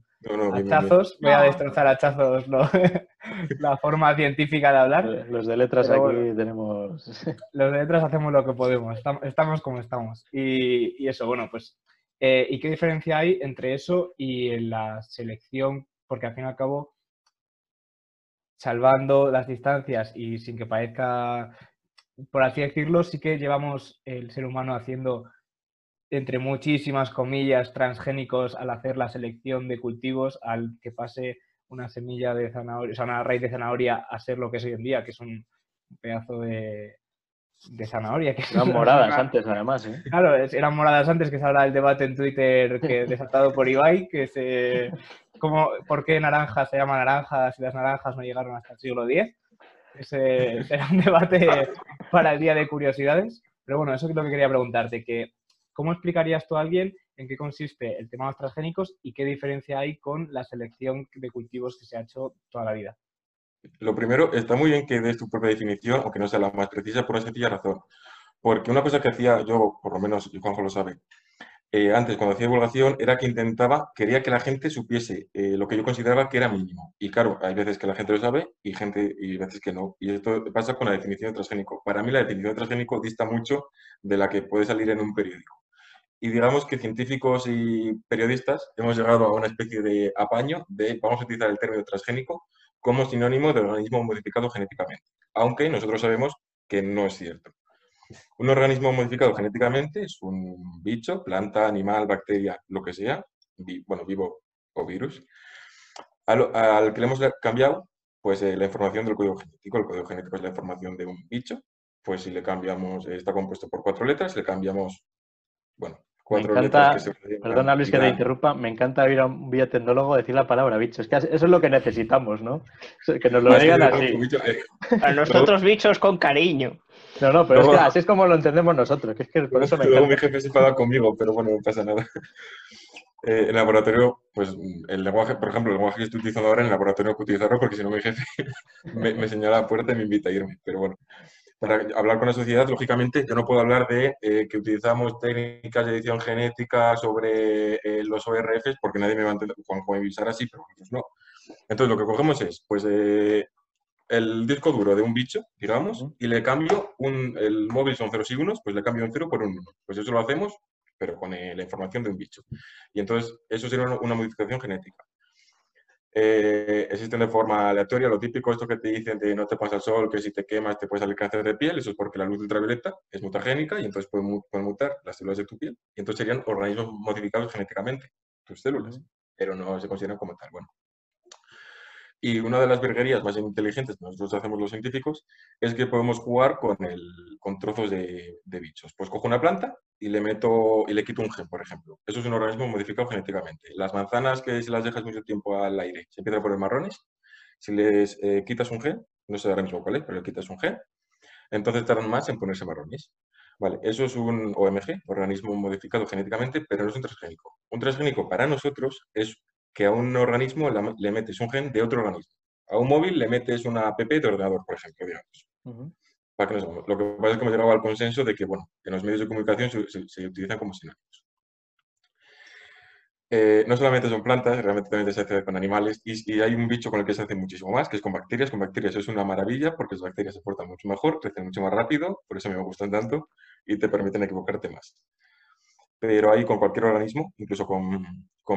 hachazos, voy a destrozar hachazos la forma científica de hablar. Los de letras aquí tenemos... Los de letras hacemos lo que podemos, estamos como estamos. Y, eso, bueno, pues, eh, ¿y qué diferencia hay entre eso y la selección? Porque al fin y al cabo salvando las distancias y sin que parezca, por así decirlo, sí que llevamos el ser humano haciendo, entre muchísimas comillas, transgénicos al hacer la selección de cultivos, al que pase una semilla de zanahoria, o sea, una raíz de zanahoria a ser lo que es hoy en día, que es un pedazo de, de zanahoria. Que eran moradas antes, además. ¿eh? Claro, eran moradas antes, que se habla el debate en Twitter que desatado por Ibai, que se como, ¿por qué naranjas se llaman naranjas y las naranjas no llegaron hasta el siglo X? Ese será un debate para el día de curiosidades. Pero bueno, eso es lo que quería preguntarte, que ¿cómo explicarías tú a alguien en qué consiste el tema de los transgénicos y qué diferencia hay con la selección de cultivos que se ha hecho toda la vida? Lo primero, está muy bien que des tu propia definición, aunque no sea la más precisa, por una sencilla razón. Porque una cosa que hacía yo, por lo menos, y Juanjo lo sabe, eh, antes, cuando hacía divulgación, era que intentaba, quería que la gente supiese eh, lo que yo consideraba que era mínimo. Y claro, hay veces que la gente lo sabe y gente y veces que no. Y esto pasa con la definición de transgénico. Para mí la definición de transgénico dista mucho de la que puede salir en un periódico. Y digamos que científicos y periodistas hemos llegado a una especie de apaño de, vamos a utilizar el término transgénico como sinónimo de organismo modificado genéticamente. Aunque nosotros sabemos que no es cierto. Un organismo modificado genéticamente es un bicho, planta, animal, bacteria, lo que sea, bueno, vivo o virus, al, que le hemos cambiado pues eh, la información del código genético. El código genético es la información de un bicho, pues si le cambiamos, está compuesto por cuatro letras, le cambiamos, bueno, cuatro letras Perdona Luis que te interrumpa, me encanta ir a un biotecnólogo decir la palabra bicho. Es que eso es lo que necesitamos, ¿no? Que nos lo digan así. Eh, a nosotros bichos con cariño. No, no, pero es que así es como lo entendemos nosotros, que es que por eso me Luego mi jefe se enfada conmigo, pero bueno, no pasa nada. Eh, en el laboratorio, pues el lenguaje, por ejemplo, el lenguaje que estoy utilizando ahora en el laboratorio no puedo utilizarlo porque si no mi jefe me, señala la puerta y me invita a irme. Pero bueno, para hablar con la sociedad, lógicamente, yo no puedo hablar de eh, que utilizamos técnicas de edición genética sobre eh, los ORFs porque nadie me va a entender, Juan así, pero pues no. Entonces, lo que cogemos es, pues, el disco duro de un bicho, digamos, y le cambio un, el móvil son ceros y unos, pues le cambio un cero por un uno. Pues eso lo hacemos, pero con eh, la información de un bicho. Y entonces eso sería una, modificación genética. Eh, existen de forma aleatoria, lo típico, esto que te dicen de no te pasa el sol, que si te quemas te puede salir cáncer de piel, eso es porque la luz ultravioleta es mutagénica y entonces pueden, mutar las células de tu piel. Y entonces serían organismos modificados genéticamente, tus células, pero no se consideran como tal. Bueno, y una de las virguerías más inteligentes que nosotros hacemos los científicos es que podemos jugar con, el, con trozos de, de, bichos. Pues cojo una planta y le meto y le quito un gen, por ejemplo. Eso es un organismo modificado genéticamente. Las manzanas que si las dejas mucho tiempo al aire se empiezan a poner marrones. Si les eh, quitas un gen, no sé ahora mismo cuál es, pero le quitas un gen, entonces tardan más en ponerse marrones. Vale, eso es un OMG, organismo modificado genéticamente, pero no es un transgénico. Un transgénico para nosotros es que a un organismo le metes un gen de otro organismo. A un móvil le metes una app de ordenador, por ejemplo, digamos. Para que Lo que pasa es que hemos llegado al consenso de que, bueno, en los medios de comunicación se, utilizan como sinónimos. Eh, no solamente son plantas, realmente también se hace con animales y, hay un bicho con el que se hace muchísimo más, que es con bacterias. Con bacterias es una maravilla porque las bacterias se portan mucho mejor, crecen mucho más rápido, por eso me gustan tanto y te permiten equivocarte más pero ahí con cualquier organismo, incluso con,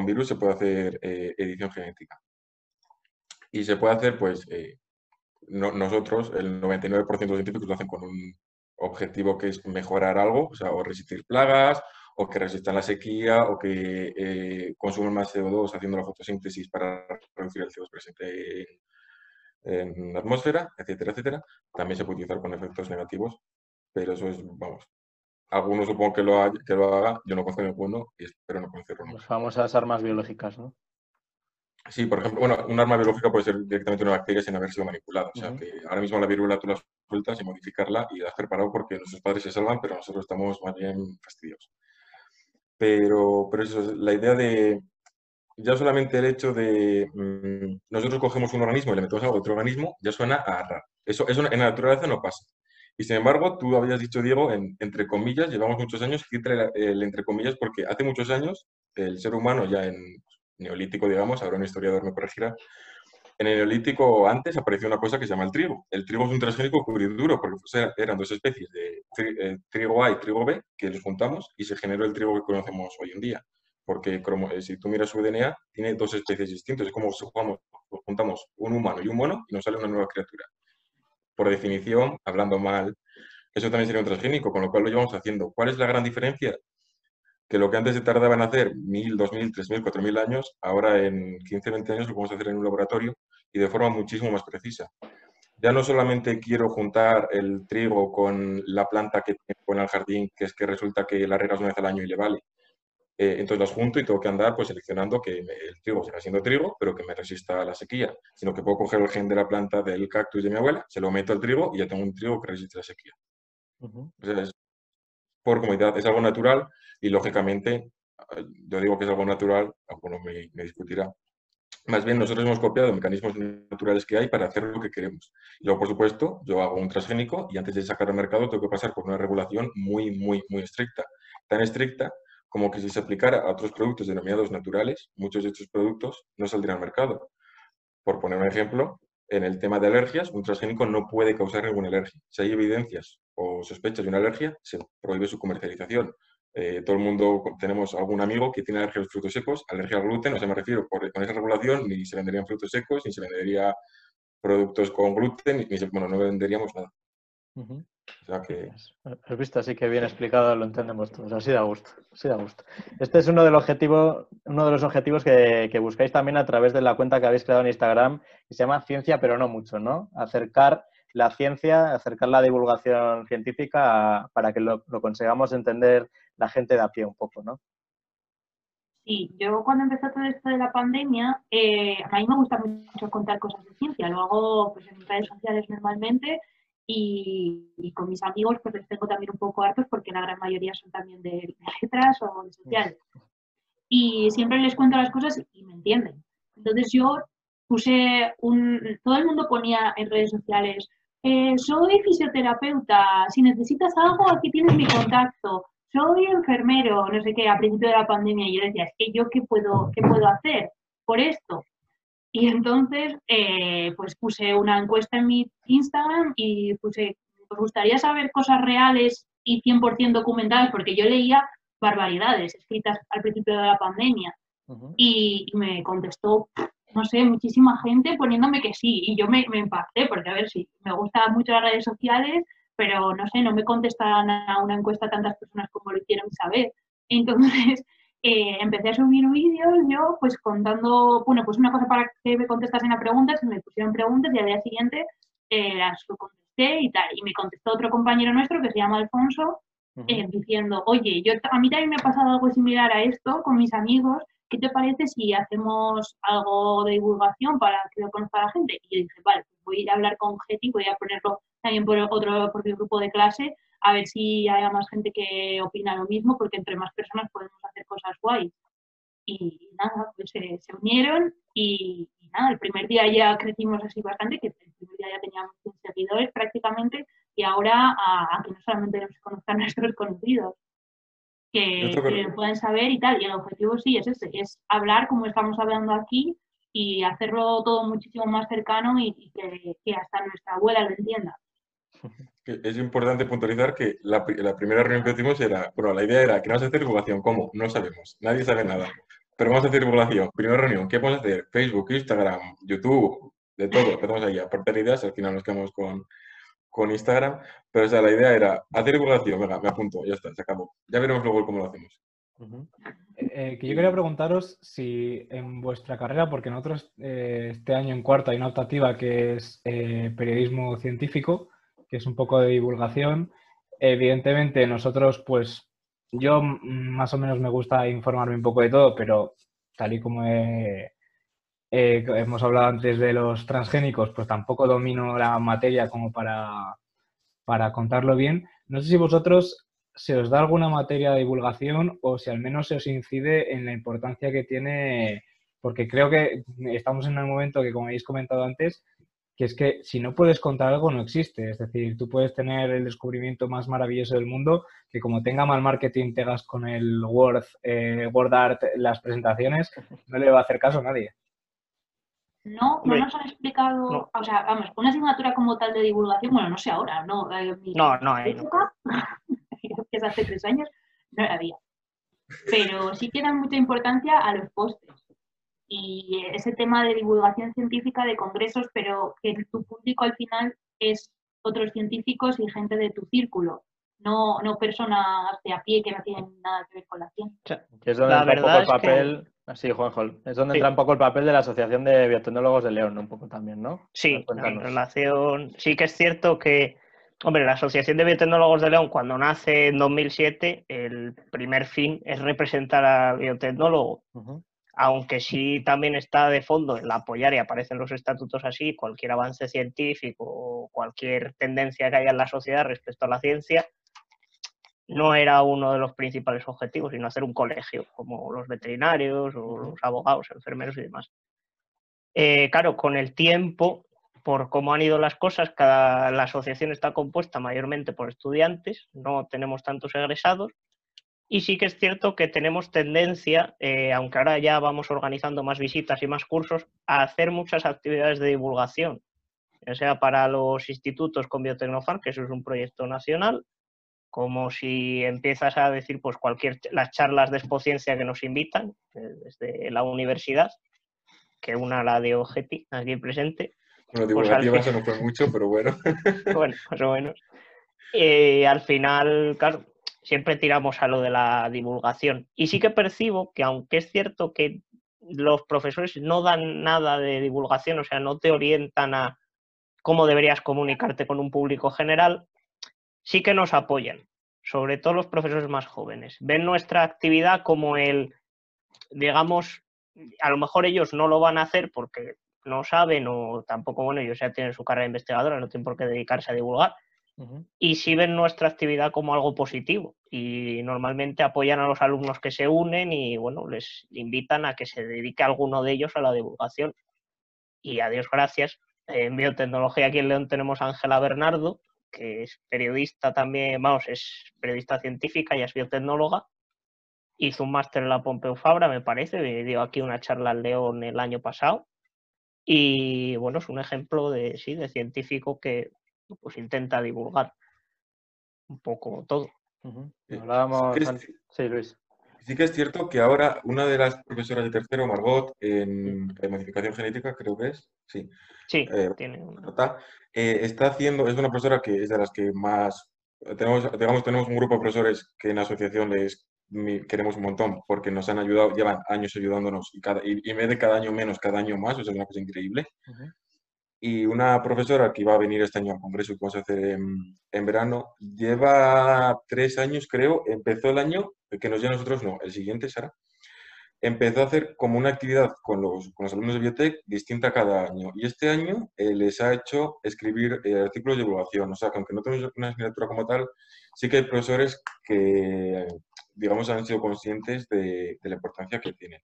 virus, se puede hacer eh, edición genética. Y se puede hacer, pues, eh, nosotros, el 99% de los científicos lo hacen con un objetivo que es mejorar algo, o sea, o resistir plagas, o que resistan la sequía, o que eh, consumen más CO2 haciendo la fotosíntesis para reducir el CO2 presente en, en la atmósfera, etcétera, etcétera. También se puede utilizar con efectos negativos, pero eso es, vamos, algunos supongo que lo, que lo haga, yo no conozco ninguno y espero no conocerlo Las famosas armas biológicas, ¿no? Sí, por ejemplo, bueno, un arma biológica puede ser directamente una bacteria sin haber sido manipulada. O sea, que ahora mismo la viruela tú la sueltas y modificarla y la has preparado porque nuestros padres se salvan, pero nosotros estamos más bien fastidios. Pero, pero eso es la idea de, ya solamente el hecho de mm, nosotros cogemos un organismo y le metemos algo a otro organismo, ya suena a raro. Eso, eso en la naturaleza no pasa. Y sin embargo, tú habías dicho, Diego, entre comillas, llevamos muchos años, quítale el entre comillas, porque hace muchos años el ser humano ya en neolítico, digamos, ahora un historiador me corregirá, en el neolítico antes apareció una cosa que se llama el trigo. El trigo es un transgénico duro porque eran dos especies de eh, trigo A y trigo B que los juntamos y se generó el trigo que conocemos hoy en día. Porque eh, si tú miras su DNA, tiene dos especies distintas. Es como si juntamos un humano y un mono y nos sale una nueva criatura. Por definición, hablando mal, eso también sería un transgénico, con lo cual lo llevamos haciendo. ¿Cuál es la gran diferencia? que lo que antes se tardaba en hacer 1.000, 2.000, 3.000, 4.000 años, ahora en 15, 20 años lo podemos hacer en un laboratorio y de forma muchísimo más precisa. Ya no solamente quiero juntar el trigo con la planta que tengo en el jardín, que es que resulta que la regas una vez al año y le vale. Eh, entonces las junto y tengo que andar pues seleccionando que el trigo siga siendo trigo, pero que me resista a la sequía. Sino que puedo coger el gen de la planta del cactus de mi abuela, se lo meto al trigo y ya tengo un trigo que resiste la sequía. o sea, es, por comodidad, es algo natural y lógicamente, yo digo que es algo natural, alguno me, me discutirá, más bien nosotros hemos copiado mecanismos naturales que hay para hacer lo que queremos. Y luego, por supuesto, yo hago un transgénico y antes de sacar al mercado tengo que pasar por una regulación muy, muy, muy estricta. Tan estricta como que si se aplicara a otros productos denominados naturales, muchos de estos productos no saldrían al mercado. Por poner un ejemplo, en el tema de alergias, un transgénico no puede causar ninguna alergia. Si hay evidencias o sospechas de una alergia, se prohíbe su comercialización. Eh, todo el mundo tenemos algún amigo que tiene alergia a los frutos secos, alergia al gluten, o sea, me refiero, por, con esa regulación ni se venderían frutos secos, ni se vendería productos con gluten, ni bueno, no venderíamos nada. O sea que... Has visto, así que bien explicado, lo entendemos todos, así da gusto, así da gusto. Este es uno, del objetivo, uno de los objetivos que, que buscáis también a través de la cuenta que habéis creado en Instagram, que se llama Ciencia pero no mucho, ¿no? Acercar la ciencia, acercar la divulgación científica para que lo, consigamos entender la gente de a pie un poco, ¿no? Sí, yo cuando empezó todo esto de la pandemia, eh, a mí me gusta mucho contar cosas de ciencia, lo hago pues, en redes sociales normalmente y, con mis amigos pues les tengo también un poco hartos porque la gran mayoría son también de, letras o de sociales. Y siempre les cuento las cosas y me entienden. Entonces yo puse un, todo el mundo ponía en redes sociales, eh, soy fisioterapeuta, si necesitas algo, aquí tienes mi contacto, soy enfermero, no sé qué, a principio de la pandemia, y yo decía, es que yo qué puedo, qué puedo hacer por esto. Y entonces, eh, pues puse una encuesta en mi Instagram y puse, ¿os gustaría saber cosas reales y 100% documentadas? Porque yo leía barbaridades escritas al principio de la pandemia. y, me contestó no sé, muchísima gente poniéndome que sí. Y yo me, me impacté, porque a ver, si me gustan mucho las redes sociales, pero no sé, no me contestan a una encuesta tantas personas como lo hicieron saber. Entonces, eh, empecé a subir vídeos yo, pues contando, bueno, pues una cosa para que me contestasen a preguntas, me pusieron preguntas y al día siguiente eh, las contesté y tal. Y me contestó otro compañero nuestro que se llama Alfonso, eh, diciendo, oye, yo, a mí también me ha pasado algo similar a esto con mis amigos ¿qué te parece si hacemos algo de divulgación para que lo conozca la gente? Y yo dije, vale, pues voy a ir a hablar con Getty, voy a ponerlo también por otro por mi grupo de clase, a ver si hay más gente que opina lo mismo, porque entre más personas podemos hacer cosas guay. Y nada, pues se, unieron y, nada, el primer día ya crecimos así bastante, que el primer día ya teníamos 100 seguidores prácticamente, y ahora a, que no solamente nos conozcan nuestros conocidos, que, pueden saber y tal. Y el objetivo sí es ese, es hablar como estamos hablando aquí y hacerlo todo muchísimo más cercano y, que, hasta nuestra abuela lo entienda. Es importante puntualizar que la, primera reunión que hicimos era, bueno, la idea era que vamos a hacer divulgación. ¿Cómo? No sabemos, nadie sabe nada. Pero vamos a hacer divulgación. Primera reunión, ¿qué vamos a hacer? Facebook, Instagram, YouTube, de todo. Empezamos ahí a aportar ideas, al final nos quedamos con, con Instagram, pero o sea, la idea era hacer divulgación, venga, me apunto, ya está, se acabó. Ya veremos luego cómo lo hacemos. Eh, eh, que yo quería preguntaros si en vuestra carrera, porque nosotros eh, este año en cuarto hay una optativa que es periodismo científico, que es un poco de divulgación. Evidentemente nosotros, pues yo más o menos me gusta informarme un poco de todo, pero tal y como he, hemos hablado antes de los transgénicos, pues tampoco domino la materia como para, para contarlo bien. No sé si vosotros se os da alguna materia de divulgación o si al menos se os incide en la importancia que tiene, porque creo que estamos en un momento que, como habéis comentado antes, que es que si no puedes contar algo no existe. Es decir, tú puedes tener el descubrimiento más maravilloso del mundo, que como tenga mal marketing te hagas con el Word, eh, Word Art las presentaciones, no le va a hacer caso a nadie. No, no nos han explicado, o sea, vamos, una asignatura como tal de divulgación, bueno, no sé ahora, no. Eh, no, no hay. Época, que es hace tres años, no la había. Pero sí que dan mucha importancia a los postres y ese tema de divulgación científica de congresos, pero que tu público al final es otros científicos y gente de tu círculo, no, no personas de a pie que no tienen nada que ver con la ciencia. es donde entra un poco el papel, así Juanjo, es donde entra un poco el papel de la Asociación de Biotecnólogos de León, un poco también, ¿no? Sí, en relación, sí que es cierto que Hombre, la Asociación de Biotecnólogos de León, cuando nace en 2007, el primer fin es representar al biotecnólogo aunque sí también está de fondo el apoyar y aparecen los estatutos así, cualquier avance científico o cualquier tendencia que haya en la sociedad respecto a la ciencia, no era uno de los principales objetivos, sino hacer un colegio, como los veterinarios o los abogados, enfermeros y demás. Eh, claro, con el tiempo, por cómo han ido las cosas, cada, la asociación está compuesta mayormente por estudiantes, no tenemos tantos egresados, y sí que es cierto que tenemos tendencia, eh, aunque ahora ya vamos organizando más visitas y más cursos, a hacer muchas actividades de divulgación, ya sea para los institutos con Biotecnofan, que eso es un proyecto nacional, como si empiezas a decir pues cualquier las charlas de expociencia que nos invitan eh, desde la universidad, que una la de Ogeti aquí presente. Bueno, pues divulgativa eso no fue mucho, pero bueno. bueno, más o menos. Eh, al final, claro, siempre tiramos a lo de la divulgación. Y sí que percibo que aunque es cierto que los profesores no dan nada de divulgación, o sea, no te orientan a cómo deberías comunicarte con un público general, sí que nos apoyan, sobre todo los profesores más jóvenes. Ven nuestra actividad como el, digamos, a lo mejor ellos no lo van a hacer porque no saben o tampoco, bueno, ellos ya tienen su carrera investigadora, no tienen por qué dedicarse a divulgar, y si ven nuestra actividad como algo positivo y normalmente apoyan a los alumnos que se unen y bueno, les invitan a que se dedique alguno de ellos a la divulgación. Y a Dios gracias, en biotecnología aquí en León tenemos a Ángela Bernardo, que es periodista también, vamos, es periodista científica y es biotecnóloga. Hizo un máster en la Pompeu Fabra, me parece, dio aquí una charla en León el año pasado. Y bueno, es un ejemplo de, sí, de científico que pues intenta divulgar un poco todo. Hablábamos sí, Luis. Sí que es cierto que ahora una de las profesoras de tercero, Margot, en, modificación genética, creo que es, sí. Sí, eh, tiene una. Eh, está haciendo, es una profesora que es de las que más, tenemos, digamos, tenemos un grupo de profesores que en la asociación les queremos un montón porque nos han ayudado, llevan años ayudándonos y, cada, y, en vez de cada año menos, cada año más, o sea, es una cosa increíble y una profesora que iba a venir este año al congreso que vamos a hacer en, verano, lleva tres años, creo, empezó el año, que nos lleva a nosotros, no, el siguiente, Sara, empezó a hacer como una actividad con los, con los alumnos de biotech distinta cada año. Y este año eh, les ha hecho escribir eh, artículos de evaluación. O sea, que aunque no tenemos una asignatura como tal, sí que hay profesores que, digamos, han sido conscientes de, de la importancia que tienen.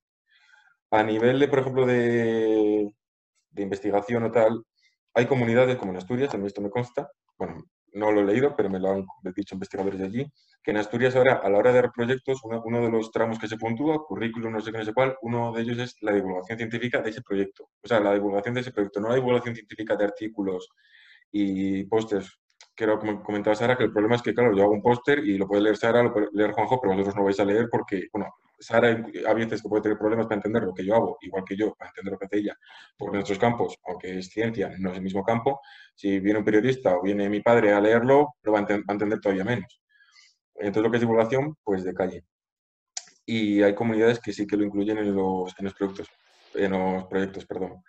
A nivel de, por ejemplo, de, de investigación o tal, hay comunidades como en Asturias, a esto me consta, bueno, no lo he leído, pero me lo han dicho investigadores de allí, que en Asturias ahora, a la hora de dar proyectos, uno, de los tramos que se puntúa, currículum, no sé qué, no sé cuál, uno de ellos es la divulgación científica de ese proyecto. O sea, la divulgación de ese proyecto, no la divulgación científica de artículos y pósters. Quiero comentar Sara que el problema es que, claro, yo hago un póster y lo puede leer Sara, lo puede leer Juanjo, pero vosotros no vais a leer porque, bueno, Sara a veces que puede tener problemas para entender lo que yo hago, igual que yo, para entender lo que hace ella, porque nuestros campos, aunque es ciencia, no es el mismo campo, si viene un periodista o viene mi padre a leerlo, lo va a, entender todavía menos. Entonces lo que es divulgación, pues de calle. Y hay comunidades que sí que lo incluyen en los, en los productos, en los proyectos, perdón.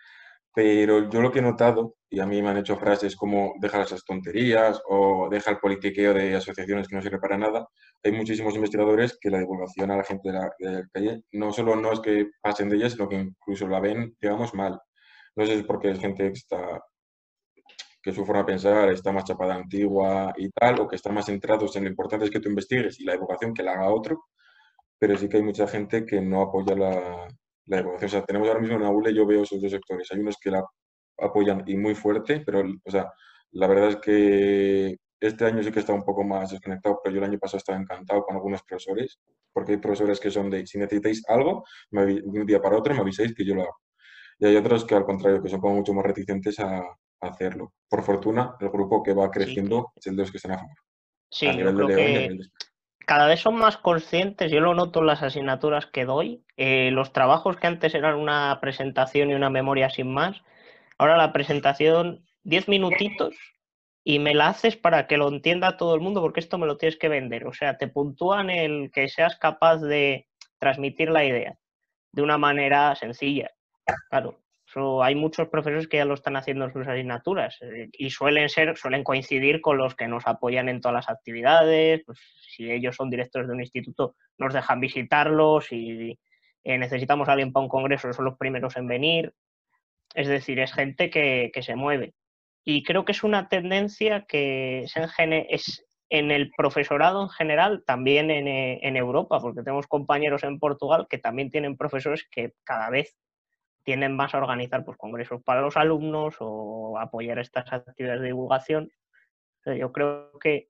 Pero yo lo que he notado, y a mí me han hecho frases como dejar esas tonterías o deja el politiqueo de asociaciones que no sirve para nada, hay muchísimos investigadores que la divulgación a la gente de la, calle no solo no es que pasen de ella, sino que incluso la ven, digamos, mal. No sé si es porque es gente que está que su forma de pensar está más chapada antigua y tal, o que están más centrados en lo importante es que tú investigues y la divulgación que la haga otro, pero sí que hay mucha gente que no apoya la, la divulgación. O sea, tenemos ahora mismo en Aule, yo veo esos dos sectores. Hay unos que la apoyan y muy fuerte, pero, o sea, la verdad es que este año sí que está un poco más desconectado, pero yo el año pasado estaba encantado con algunos profesores, porque hay profesores que son de, si necesitáis algo, de un día para otro me avisáis que yo lo hago. Y hay otros que al contrario, que son como mucho más reticentes a, hacerlo. Por fortuna, el grupo que va creciendo es el de los que están a favor. Sí, yo creo que cada vez son más conscientes, yo lo noto en las asignaturas que doy, eh, los trabajos que antes eran una presentación y una memoria sin más, ahora la presentación 10 minutitos y me la haces para que lo entienda todo el mundo porque esto me lo tienes que vender. O sea, te puntúan el que seas capaz de transmitir la idea de una manera sencilla. Claro, hay muchos profesores que ya lo están haciendo en sus asignaturas eh, y suelen ser, suelen coincidir con los que nos apoyan en todas las actividades. Pues, si ellos son directores de un instituto, nos dejan visitarlos y eh, necesitamos a alguien para un congreso, son los primeros en venir. Es decir, es gente que, se mueve. Y creo que es una tendencia que es en, es en el profesorado en general, también en, eh, en Europa, porque tenemos compañeros en Portugal que también tienen profesores que cada vez tienden más a organizar pues, congresos para los alumnos o apoyar estas actividades de divulgación. Yo creo que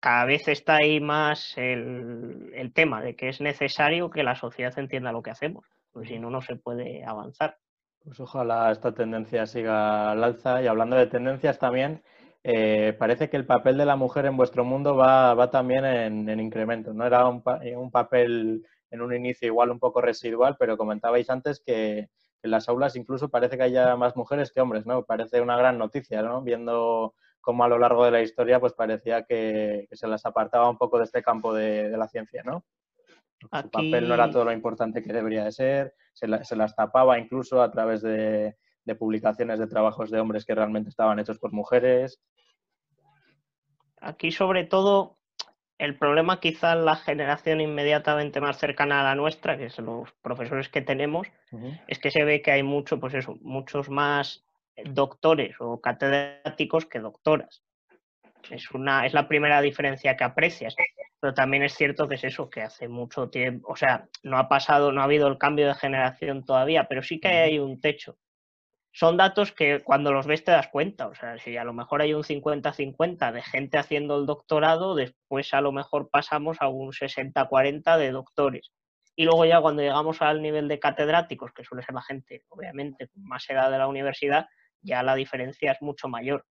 cada vez está ahí más el, tema de que es necesario que la sociedad entienda lo que hacemos, porque si no, no se puede avanzar. Pues ojalá esta tendencia siga al alza. Y hablando de tendencias también, eh, parece que el papel de la mujer en vuestro mundo va, también en, incremento. ¿no? Era un, un papel en un inicio igual un poco residual, pero comentabais antes que en las aulas incluso parece que haya más mujeres que hombres, ¿no? Parece una gran noticia, ¿no? Viendo cómo a lo largo de la historia pues parecía que, se las apartaba un poco de este campo de, la ciencia, ¿no? Su papel no era todo lo importante que debería de ser, se, las tapaba incluso a través de, de publicaciones de trabajos de hombres que realmente estaban hechos por mujeres. Aquí sobre todo el problema quizá en la generación inmediatamente más cercana a la nuestra, que son los profesores que tenemos, es que se ve que hay mucho, pues eso, muchos más doctores o catedráticos que doctoras. Es, una, es la primera diferencia que aprecias. Pero también es cierto que es eso, que hace mucho tiempo, o sea, no ha pasado, no ha habido el cambio de generación todavía, pero sí que hay un techo son datos que cuando los ves te das cuenta. O sea, si a lo mejor hay un 50-50 de gente haciendo el doctorado, después a lo mejor pasamos a un 60-40 de doctores. Y luego ya cuando llegamos al nivel de catedráticos, que suele ser la gente, obviamente, con más edad de la universidad, ya la diferencia es mucho mayor.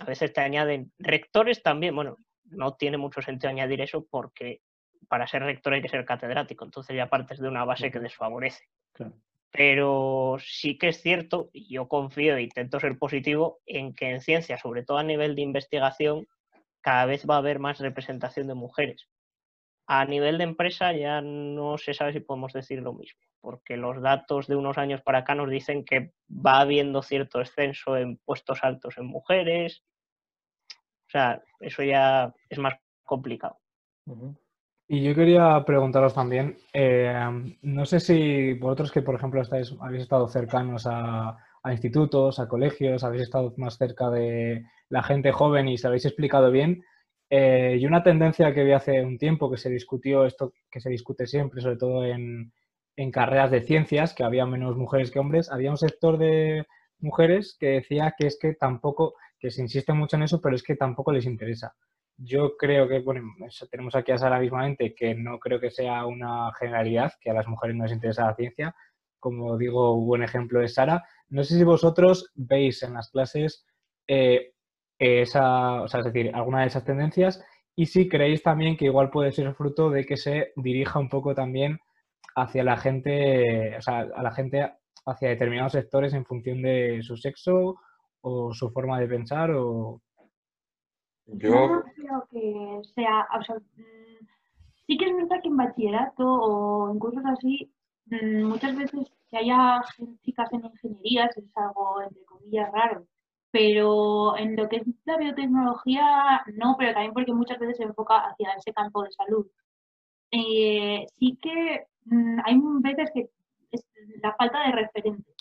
A veces te añaden rectores también. Bueno, no tiene mucho sentido añadir eso porque para ser rector hay que ser catedrático. Entonces ya partes de una base que desfavorece. Claro. Pero sí que es cierto, y yo confío e intento ser positivo, en que en ciencia, sobre todo a nivel de investigación, cada vez va a haber más representación de mujeres. A nivel de empresa ya no se sabe si podemos decir lo mismo, porque los datos de unos años para acá nos dicen que va habiendo cierto descenso en puestos altos en mujeres. O sea, eso ya es más complicado. Y yo quería preguntaros también, eh, no sé si vosotros que, por ejemplo, estáis, habéis estado cercanos a, institutos, a colegios, habéis estado más cerca de la gente joven y se habéis explicado bien, eh, y una tendencia que vi hace un tiempo que se discutió, esto que se discute siempre, sobre todo en, en carreras de ciencias, que había menos mujeres que hombres, había un sector de mujeres que decía que es que tampoco, que se insiste mucho en eso, pero es que tampoco les interesa. Yo creo que, bueno, tenemos aquí a Sara mismamente, que no creo que sea una generalidad, que a las mujeres no les interesa la ciencia. Como digo, un buen ejemplo es Sara. No sé si vosotros veis en las clases eh, esa, es decir, alguna de esas tendencias y si creéis también que igual puede ser fruto de que se dirija un poco también hacia la gente, o sea, a la gente hacia determinados sectores en función de su sexo o su forma de pensar o yo... no creo que sea, o sea, mm, sí que es verdad que en bachillerato o en cursos así mm, muchas veces que haya chicas en ingenierías es algo, entre comillas, raro. Pero en lo que es la biotecnología, no, pero también porque muchas veces se enfoca hacia ese campo de salud. Eh, sí que mm, hay veces que la falta de referente,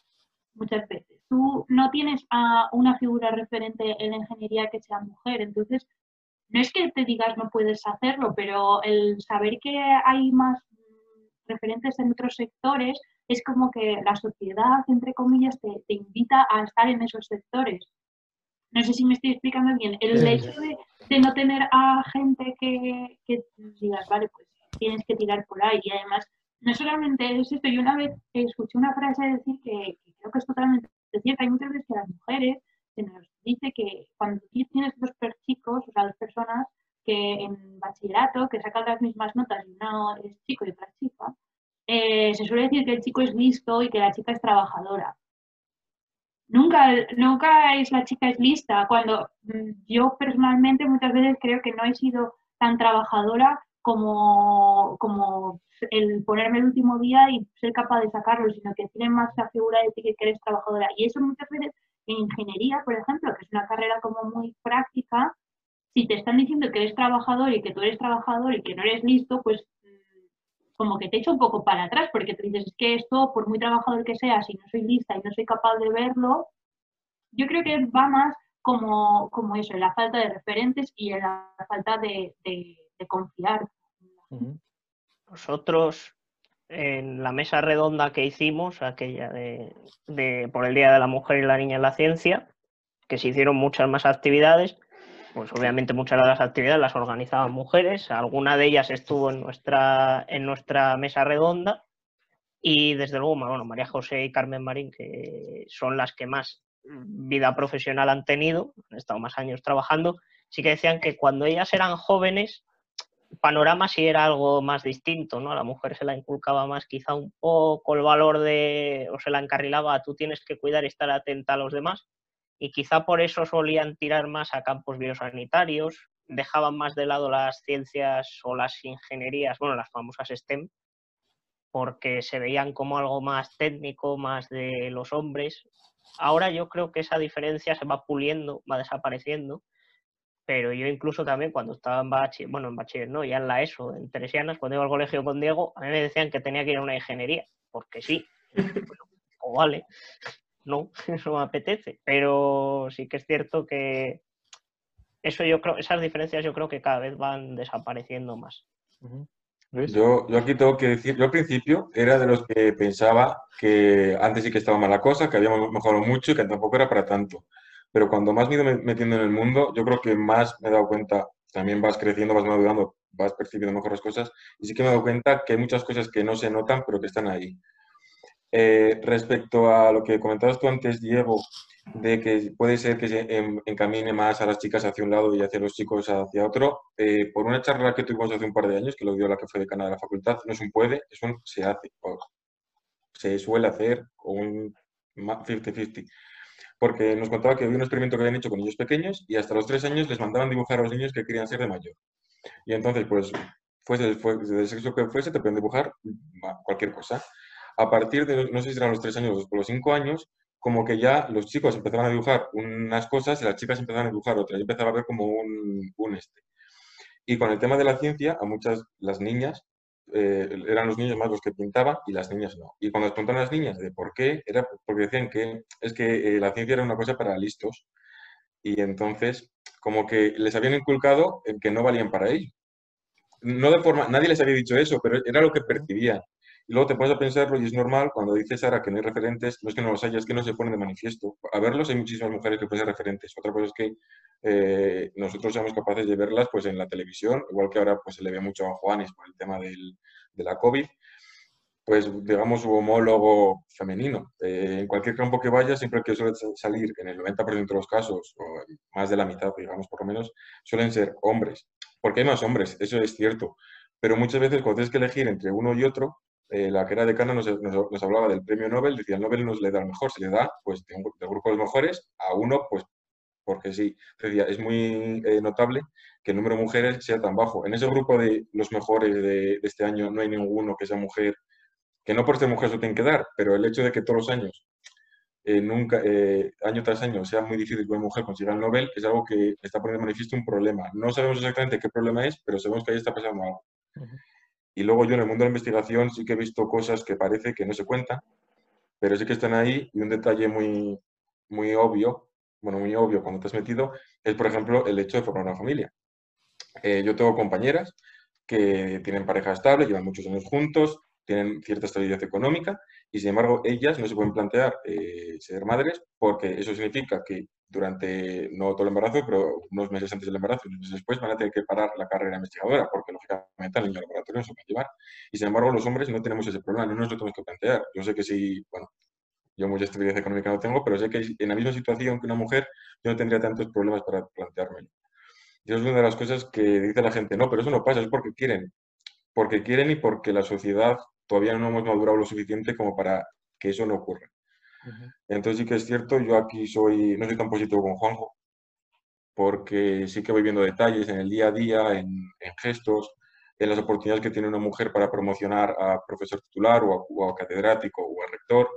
muchas veces. Tú no tienes a una figura referente en la ingeniería que sea mujer, entonces no es que te digas no puedes hacerlo, pero el saber que hay más referentes en otros sectores es como que la sociedad, entre comillas, te, invita a estar en esos sectores. No sé si me estoy explicando bien. El hecho de, no tener a gente que, que digas, vale, pues tienes que tirar por ahí. Y además, no solamente es esto, yo una vez escuché una frase decir que, creo que es totalmente cierta. Hay muchas veces que las mujeres se nos dice que cuando tienes dos chicos, o sea, dos personas que en bachillerato, que sacan las mismas notas y uno es chico y otra chica, eh, se suele decir que el chico es listo y que la chica es trabajadora. Nunca, nunca es la chica es lista. Cuando mm, yo personalmente muchas veces creo que no he sido tan trabajadora como, como el ponerme el último día y ser capaz de sacarlo, sino que tiene más la figura de ti que eres trabajadora. Y eso muchas veces en ingeniería, por ejemplo, que es una carrera como muy práctica, si te están diciendo que eres trabajador y que tú eres trabajador y que no eres listo, pues mm, como que te echa un poco para atrás, porque tú dices, es que esto, por muy trabajador que sea, si no soy lista y no soy capaz de verlo, yo creo que va más como, como eso, en la falta de referentes y en la falta de, confiar. Nosotros, en la mesa redonda que hicimos, aquella de, por el Día de la Mujer y la Niña en la Ciencia, que se hicieron muchas más actividades, pues obviamente muchas de las actividades las organizaban mujeres, alguna de ellas estuvo en nuestra, en nuestra mesa redonda. Y desde luego, bueno, María José y Carmen Marín, que son las que más vida profesional han tenido, han estado más años trabajando, sí que decían que cuando ellas eran jóvenes panorama sí era algo más distinto, ¿no? A la mujer se la inculcaba más quizá un poco el valor de, o se la encarrilaba, tú tienes que cuidar y estar atenta a los demás, y quizá por eso solían tirar más a campos biosanitarios, dejaban más de lado las ciencias o las ingenierías, bueno, las famosas STEM, porque se veían como algo más técnico, más de los hombres. Ahora yo creo que esa diferencia se va puliendo, va desapareciendo, pero yo incluso también cuando estaba en bachiller, bueno, en bachiller no, ya en la ESO, en Teresianas, cuando iba al colegio con Diego, a mí me decían que tenía que ir a una ingeniería, porque sí, o vale, no, eso me apetece, pero sí que es cierto que eso yo creo, esas diferencias yo creo que cada vez van desapareciendo más. Yo, yo, aquí tengo que decir, yo al principio era de los que pensaba que antes sí que estaba mala cosa, que habíamos mejorado mucho y que tampoco era para tanto pero cuando más me he ido metiendo en el mundo, yo creo que más me he dado cuenta, también vas creciendo, vas madurando, vas percibiendo mejores cosas, y sí que me he dado cuenta que hay muchas cosas que no se notan, pero que están ahí. Eh, respecto a lo que comentabas tú antes, Diego, de que puede ser que se encamine más a las chicas hacia un lado y hacia los chicos hacia otro, eh, por una charla que tuvimos hace un par de años, que lo dio la que fue decana de la facultad, no es un puede, es un se hace, se suele hacer, o un 50-50 porque nos contaba que había un experimento que habían hecho con niños pequeños y hasta los tres años les mandaban dibujar a los niños que querían ser de mayor. Y entonces, pues, fuese, del sexo que fuese, te pueden dibujar cualquier cosa. A partir de, no sé si eran los tres años o los cinco años, como que ya los chicos empezaban a dibujar unas cosas y las chicas empezaban a dibujar otras. Y empezaba a ver como un, un este. Y con el tema de la ciencia, a muchas, las niñas, eh, eran los niños más los que pintaban y las niñas no. Y cuando les preguntaron a las niñas de por qué, era porque decían que es que eh, la ciencia era una cosa para listos y entonces como que les habían inculcado en que no valían para ello. No de forma, nadie les había dicho eso, pero era lo que percibían. Y luego te pones a pensarlo y es normal cuando dices ahora que no hay referentes, no es que no los haya, es que no se ponen de manifiesto. A verlos hay muchísimas mujeres que pueden ser referentes. Otra cosa es que eh, nosotros seamos capaces de verlas pues en la televisión, igual que ahora pues se le ve mucho a Juanes por el tema del, de la COVID, pues digamos su homólogo femenino. Eh, en cualquier campo que vaya, siempre que suele salir, en el 90% de los casos, o más de la mitad, digamos por lo menos, suelen ser hombres. Porque hay más hombres, eso es cierto. Pero muchas veces cuando tienes que elegir entre uno y otro, eh, la que era decana nos, nos, hablaba del premio Nobel, decía, el Nobel nos le da el mejor, se le da pues del grupo de los mejores a uno, pues porque sí, decía, es muy eh, notable que el número de mujeres sea tan bajo. En ese grupo de los mejores de, este año no hay ninguno que sea mujer que no por ser mujer se tienen que dar, pero el hecho de que todos los años, eh, nunca, eh, año tras año, sea muy difícil que una mujer consiga el Nobel, es algo que está poniendo manifiesto un problema. No sabemos exactamente qué problema es, pero sabemos que ahí está pasando algo. Y luego yo en el mundo de la investigación sí que he visto cosas que parece que no se cuentan, pero sí que están ahí y un detalle muy, muy obvio, bueno, muy obvio cuando te metido, es por ejemplo el hecho de formar una familia. Eh, yo tengo compañeras que tienen pareja estable, llevan muchos años juntos, tienen cierta estabilidad económica y sin embargo ellas no se pueden plantear eh, ser madres porque eso significa que durante, no todo el embarazo, pero unos meses antes del embarazo, unos meses después van a tener que parar la carrera investigadora porque lógicamente el niño laboratorio no se puede llevar. Y sin embargo los hombres no tenemos ese problema, no nos lo tenemos que plantear. Yo sé que si, bueno, yo mucha estabilidad económica no tengo, pero sé que en la misma situación que una mujer yo no tendría tantos problemas para planteármelo. Y eso es una de las cosas que dice la gente, no, pero eso no pasa, es porque quieren. Porque quieren y porque la sociedad todavía no hemos madurado lo suficiente como para que eso no ocurra. Entonces sí que es cierto, yo aquí soy, no soy tan positivo con Juanjo, porque sí que voy viendo detalles en el día a día, en, gestos, en las oportunidades que tiene una mujer para promocionar a profesor titular o a, o a catedrático o a rector,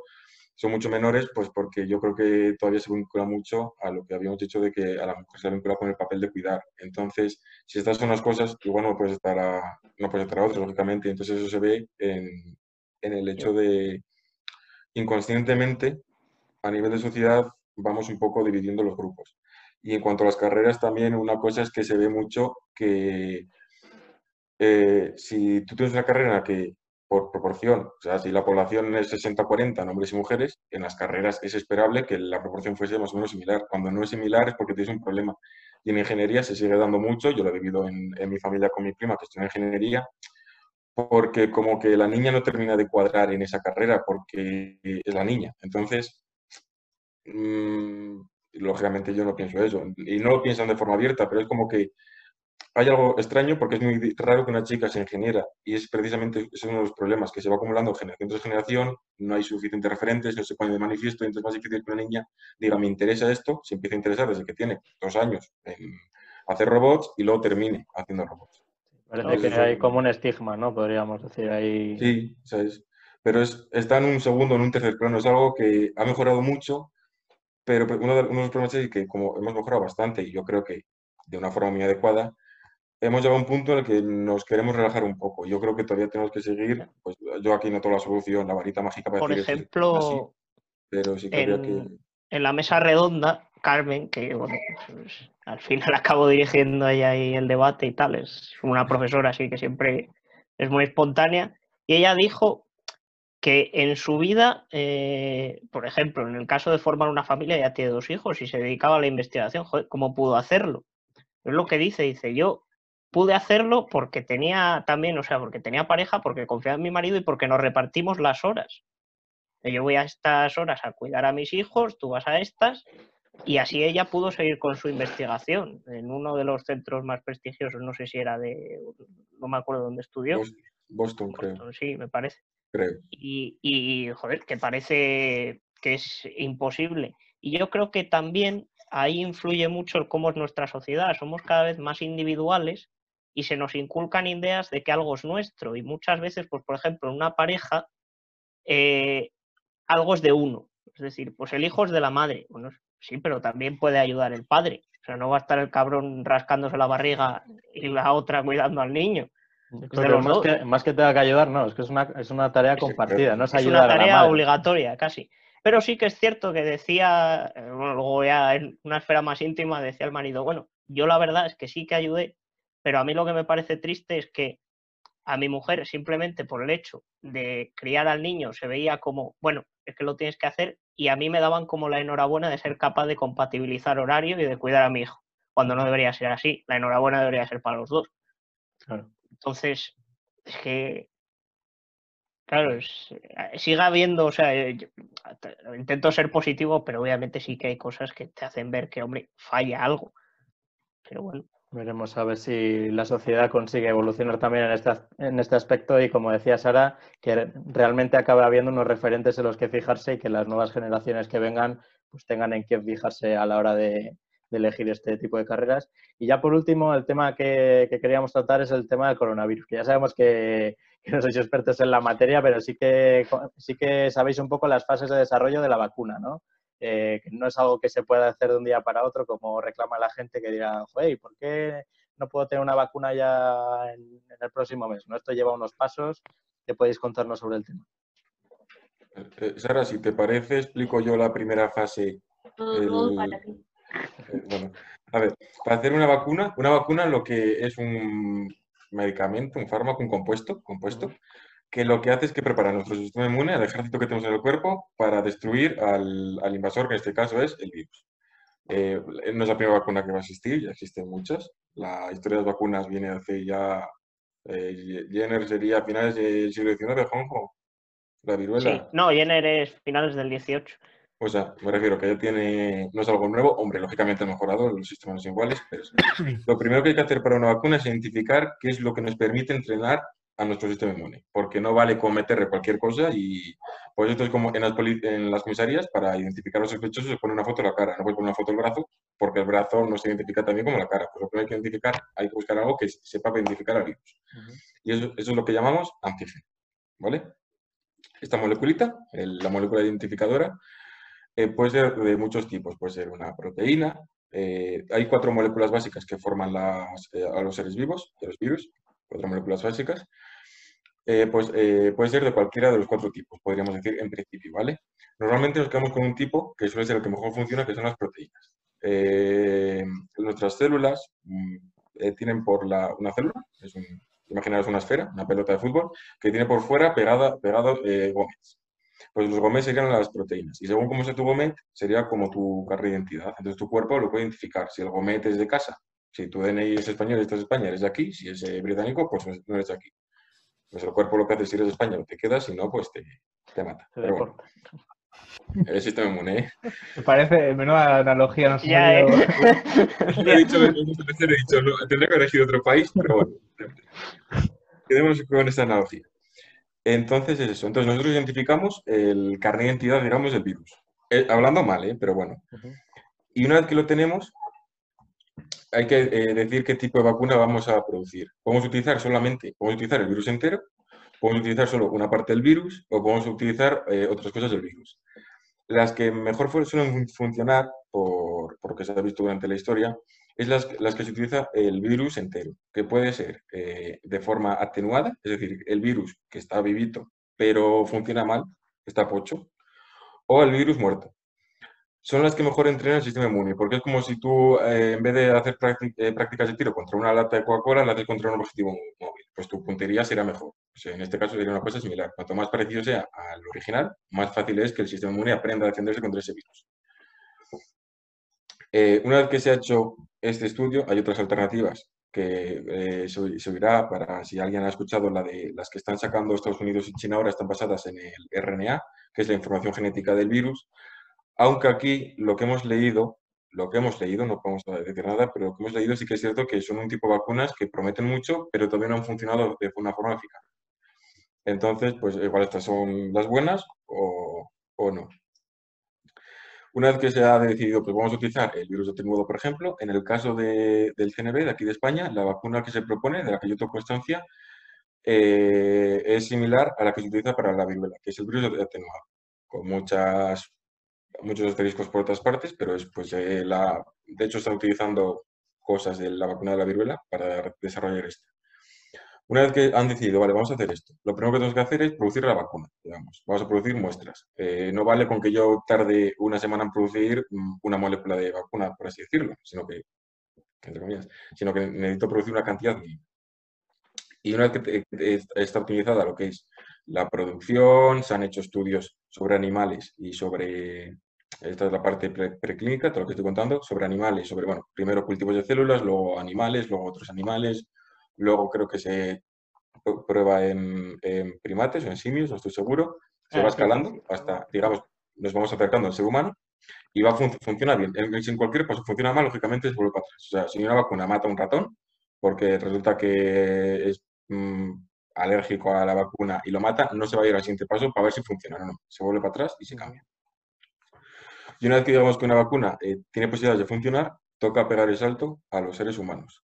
son mucho menores, pues porque yo creo que todavía se vincula mucho a lo que habíamos dicho de que a la mujer se la vincula con el papel de cuidar. Entonces, si estas son las cosas, igual no puedes estar a, no puedes estar a otras, lógicamente. Entonces, eso se ve en, en el hecho de inconscientemente, a nivel de sociedad, vamos un poco dividiendo los grupos. Y en cuanto a las carreras, también una cosa es que se ve mucho que eh, si tú tienes una carrera que por proporción, o sea, si la población es 60-40 en hombres y mujeres, en las carreras es esperable que la proporción fuese más o menos similar. Cuando no es similar es porque tienes un problema. Y en ingeniería se sigue dando mucho, yo lo he vivido en, mi familia con mi prima que estudia ingeniería, porque como que la niña no termina de cuadrar en esa carrera porque es la niña. Entonces, mmm, lógicamente yo no pienso eso. Y no lo piensan de forma abierta, pero es como que hay algo extraño porque es muy raro que una chica se ingeniera y es precisamente es uno de los problemas que se va acumulando generación tras generación, no hay suficientes referentes, no se pone de manifiesto, entonces es más difícil que una niña diga, me interesa esto, se empieza a interesar desde que tiene dos años en hacer robots y luego termine haciendo robots. Parece que hay como un estigma, ¿no? Podríamos decir ahí. Sí, ¿sabes? pero es, está en un segundo, en un tercer plano, es algo que ha mejorado mucho, pero uno de, uno de los problemas es que como hemos mejorado bastante y yo creo que de una forma muy adecuada, hemos llegado a un punto en el que nos queremos relajar un poco. Yo creo que todavía tenemos que seguir, pues yo aquí no tengo la solución, la varita mágica para Por ejemplo, pero sí en, que... en la mesa redonda, Carmen, que bueno, pues, al final acabo dirigiendo ella ahí el debate y tal, es una profesora así que siempre es muy espontánea, y ella dijo que en su vida, eh, por ejemplo, en el caso de formar una familia, ya tiene dos hijos y se dedicaba a la investigación, Joder, ¿cómo pudo hacerlo? Es lo que dice, dice, yo pude hacerlo porque tenía también, o sea, porque tenía pareja, porque confiaba en mi marido y porque nos repartimos las horas. Yo voy a estas horas a cuidar a mis hijos, tú vas a estas, y así ella pudo seguir con su investigación en uno de los centros más prestigiosos, no sé si era de, no me acuerdo dónde estudió. Boston, creo. sí, me parece. Creo. Y, y, joder, que parece que es imposible. Y yo creo que también ahí influye mucho el cómo es nuestra sociedad. Somos cada vez más individuales y se nos inculcan ideas de que algo es nuestro. Y muchas veces, pues por ejemplo, en una pareja, eh, algo es de uno. Es decir, pues el hijo es de la madre. Bueno, sí, pero también puede ayudar el padre. O sea, no va a estar el cabrón rascándose la barriga y la otra cuidando al niño. más, que, más, que, tenga que ayudar, no, es que es una, es una tarea compartida, no es, es una tarea obligatoria, casi. Pero sí que es cierto que decía, eh, bueno, luego ya en una esfera más íntima decía el marido, bueno, yo la verdad es que sí que ayudé, pero a mí lo que me parece triste es que a mi mujer simplemente por el hecho de criar al niño se veía como, bueno, es que lo tienes que hacer y a mí me daban como la enhorabuena de ser capaz de compatibilizar horario y de cuidar a mi hijo, cuando no debería ser así, la enhorabuena debería ser para los dos. Entonces, es que, claro, siga habiendo, o sea, intento ser positivo, pero obviamente sí que hay cosas que te hacen ver que, hombre, falla algo. Pero bueno. Veremos a ver si la sociedad consigue evolucionar también en este, en este aspecto y, como decía Sara, que realmente acabe habiendo unos referentes en los que fijarse y que las nuevas generaciones que vengan pues tengan en qué fijarse a la hora de, elegir este tipo de carreras. Y ya por último, el tema que, queríamos tratar es el tema del coronavirus, que ya sabemos que, no sois expertos en la materia, pero sí que, sí que sabéis un poco las fases de desarrollo de la vacuna, ¿no? Eh, que no es algo que se pueda hacer de un día para otro, como reclama la gente que dirá, ¿y ¿por qué no puedo tener una vacuna ya en, el próximo mes? ¿no? Esto lleva unos pasos. ¿Qué podéis contarnos sobre el tema? Eh, Sara, si te parece, explico yo la primera fase. Eh, bueno, a ver, para hacer una vacuna, una vacuna lo que es un medicamento, un fármaco, un compuesto, compuesto que lo que hace es que prepara nuestro sistema inmune, al ejército que tenemos en el cuerpo, para destruir al, al invasor, que en este caso es el virus. Eh, no es la primera vacuna que va a existir, ya existen muchas. La historia de las vacunas viene hace ya... Eh, Jenner sería a finales del siglo XIX, Juanjo. La viruela. Sí, no, Jenner es finales del XVIII. O sea, me refiero que ya tiene, no es algo nuevo, hombre, lógicamente ha mejorado, los sistemas son iguales, pero lo primero que hay que hacer para una vacuna es identificar qué es lo que nos permite entrenar a nuestro sistema inmune, porque no vale cometerle cualquier cosa y pues esto es como en las, en las comisarías, para identificar a los sospechosos se pone una foto de la cara, no puedes poner una foto del brazo, porque el brazo no se identifica también como la cara, pues lo que hay que identificar, hay que buscar algo que sepa identificar al virus. Y eso, es lo que llamamos antígeno, ¿vale? Esta moleculita, la molécula identificadora, eh, puede ser de muchos tipos, puede ser una proteína, eh, hay cuatro moléculas básicas que forman las, eh, a los seres vivos, de los virus, cuatro moléculas básicas, eh, pues eh, puede ser de cualquiera de los cuatro tipos, podríamos decir en principio, ¿vale? Normalmente nos quedamos con un tipo que suele ser el que mejor funciona, que son las proteínas. Eh, nuestras células mm, tienen por la, una célula, es imaginaros una esfera, una pelota de fútbol, que tiene por fuera pegada, pegado gómez. Pues los gómez serían las proteínas. Y según cómo sea tu gómez, sería como tu carta de identidad. Entonces tu cuerpo lo puede identificar. Si el gómez es de casa si tu DNI es español estás España, eres de aquí. Si es británico, pues no eres de aquí. Pues el cuerpo lo que hace si eres de España, te quedas, si no, pues te, te mata. Pero bueno. El sistema inmune. ¿eh? Me parece menuda analogía. No sé ya, eh. he dicho, he dicho no, tendría que haber elegido otro país, pero bueno. Quedémonos con esta analogía. Entonces es eso. Entonces nosotros identificamos el carnet de identidad, digamos, del virus. Eh, hablando mal, ¿eh? pero bueno. Y una vez que lo tenemos, hay que eh, decir qué tipo de vacuna vamos a producir. Podemos utilizar solamente, podemos utilizar el virus entero, podemos utilizar solo una parte del virus o podemos utilizar eh, otras cosas del virus. Las que mejor suelen funcionar, por, por, lo que se ha visto durante la historia, es las, las, que se utiliza el virus entero, que puede ser eh, de forma atenuada, es decir, el virus que está vivito pero funciona mal, está pocho, o el virus muerto, son las que mejor entrenan el sistema inmune, porque es como si tú, eh, en vez de hacer eh, prácticas de tiro contra una lata de Coca-Cola, la haces contra un objetivo móvil. Pues tu puntería será mejor. en este caso sería una cosa similar. Cuanto más parecido sea al original, más fácil es que el sistema inmune aprenda a defenderse contra ese virus. Eh, una vez que se ha hecho este estudio, hay otras alternativas que se, oirá para, si alguien ha escuchado, la de las que están sacando Estados Unidos y China ahora están basadas en el RNA, que es la información genética del virus, aunque aquí lo que hemos leído, lo que hemos leído, no podemos decir nada, pero lo que hemos leído sí que es cierto que son un tipo de vacunas que prometen mucho, pero todavía no han funcionado de una forma eficaz. Entonces, pues igual estas son las buenas o, no. Una vez que se ha decidido, pues vamos a utilizar el virus de por ejemplo, en el caso del CNB de aquí de España, la vacuna que se propone, de la que yo tengo constancia, eh, es similar a la que se utiliza para la viruela, que es el virus atenuado, con muchas muchos asteriscos por otras partes, pero es, pues, eh, la, de hecho está utilizando cosas de la vacuna de la viruela para desarrollar esto. Una vez que han decidido, vale, vamos a hacer esto, lo primero que tenemos que hacer es producir la vacuna, digamos. Vamos a producir muestras. Eh, no vale con que yo tarde una semana en producir mm, una molécula de vacuna, por así decirlo, sino que, sino que necesito producir una cantidad mínima. Y una vez que está optimizada lo que es la producción, se han hecho estudios sobre animales y sobre esta es la parte preclínica, todo lo que estoy contando, sobre animales, sobre, bueno, primero cultivos de células, luego animales, luego otros animales, luego creo que se prueba en, primates o en simios, no estoy seguro, se ah, va escalando hasta, digamos, nos vamos acercando al ser humano y va a funcionar bien. En, en cualquier caso funciona mal, lógicamente se vuelve para atrás. O sea, si una vacuna mata a un ratón, porque resulta que es mm, alérgico a la vacuna y lo mata, no se va a ir al siguiente paso para ver si funciona o no. Se vuelve para atrás y se cambia. Y una vez que digamos que una vacuna eh, tiene posibilidades de funcionar, toca pegar el salto a los seres humanos.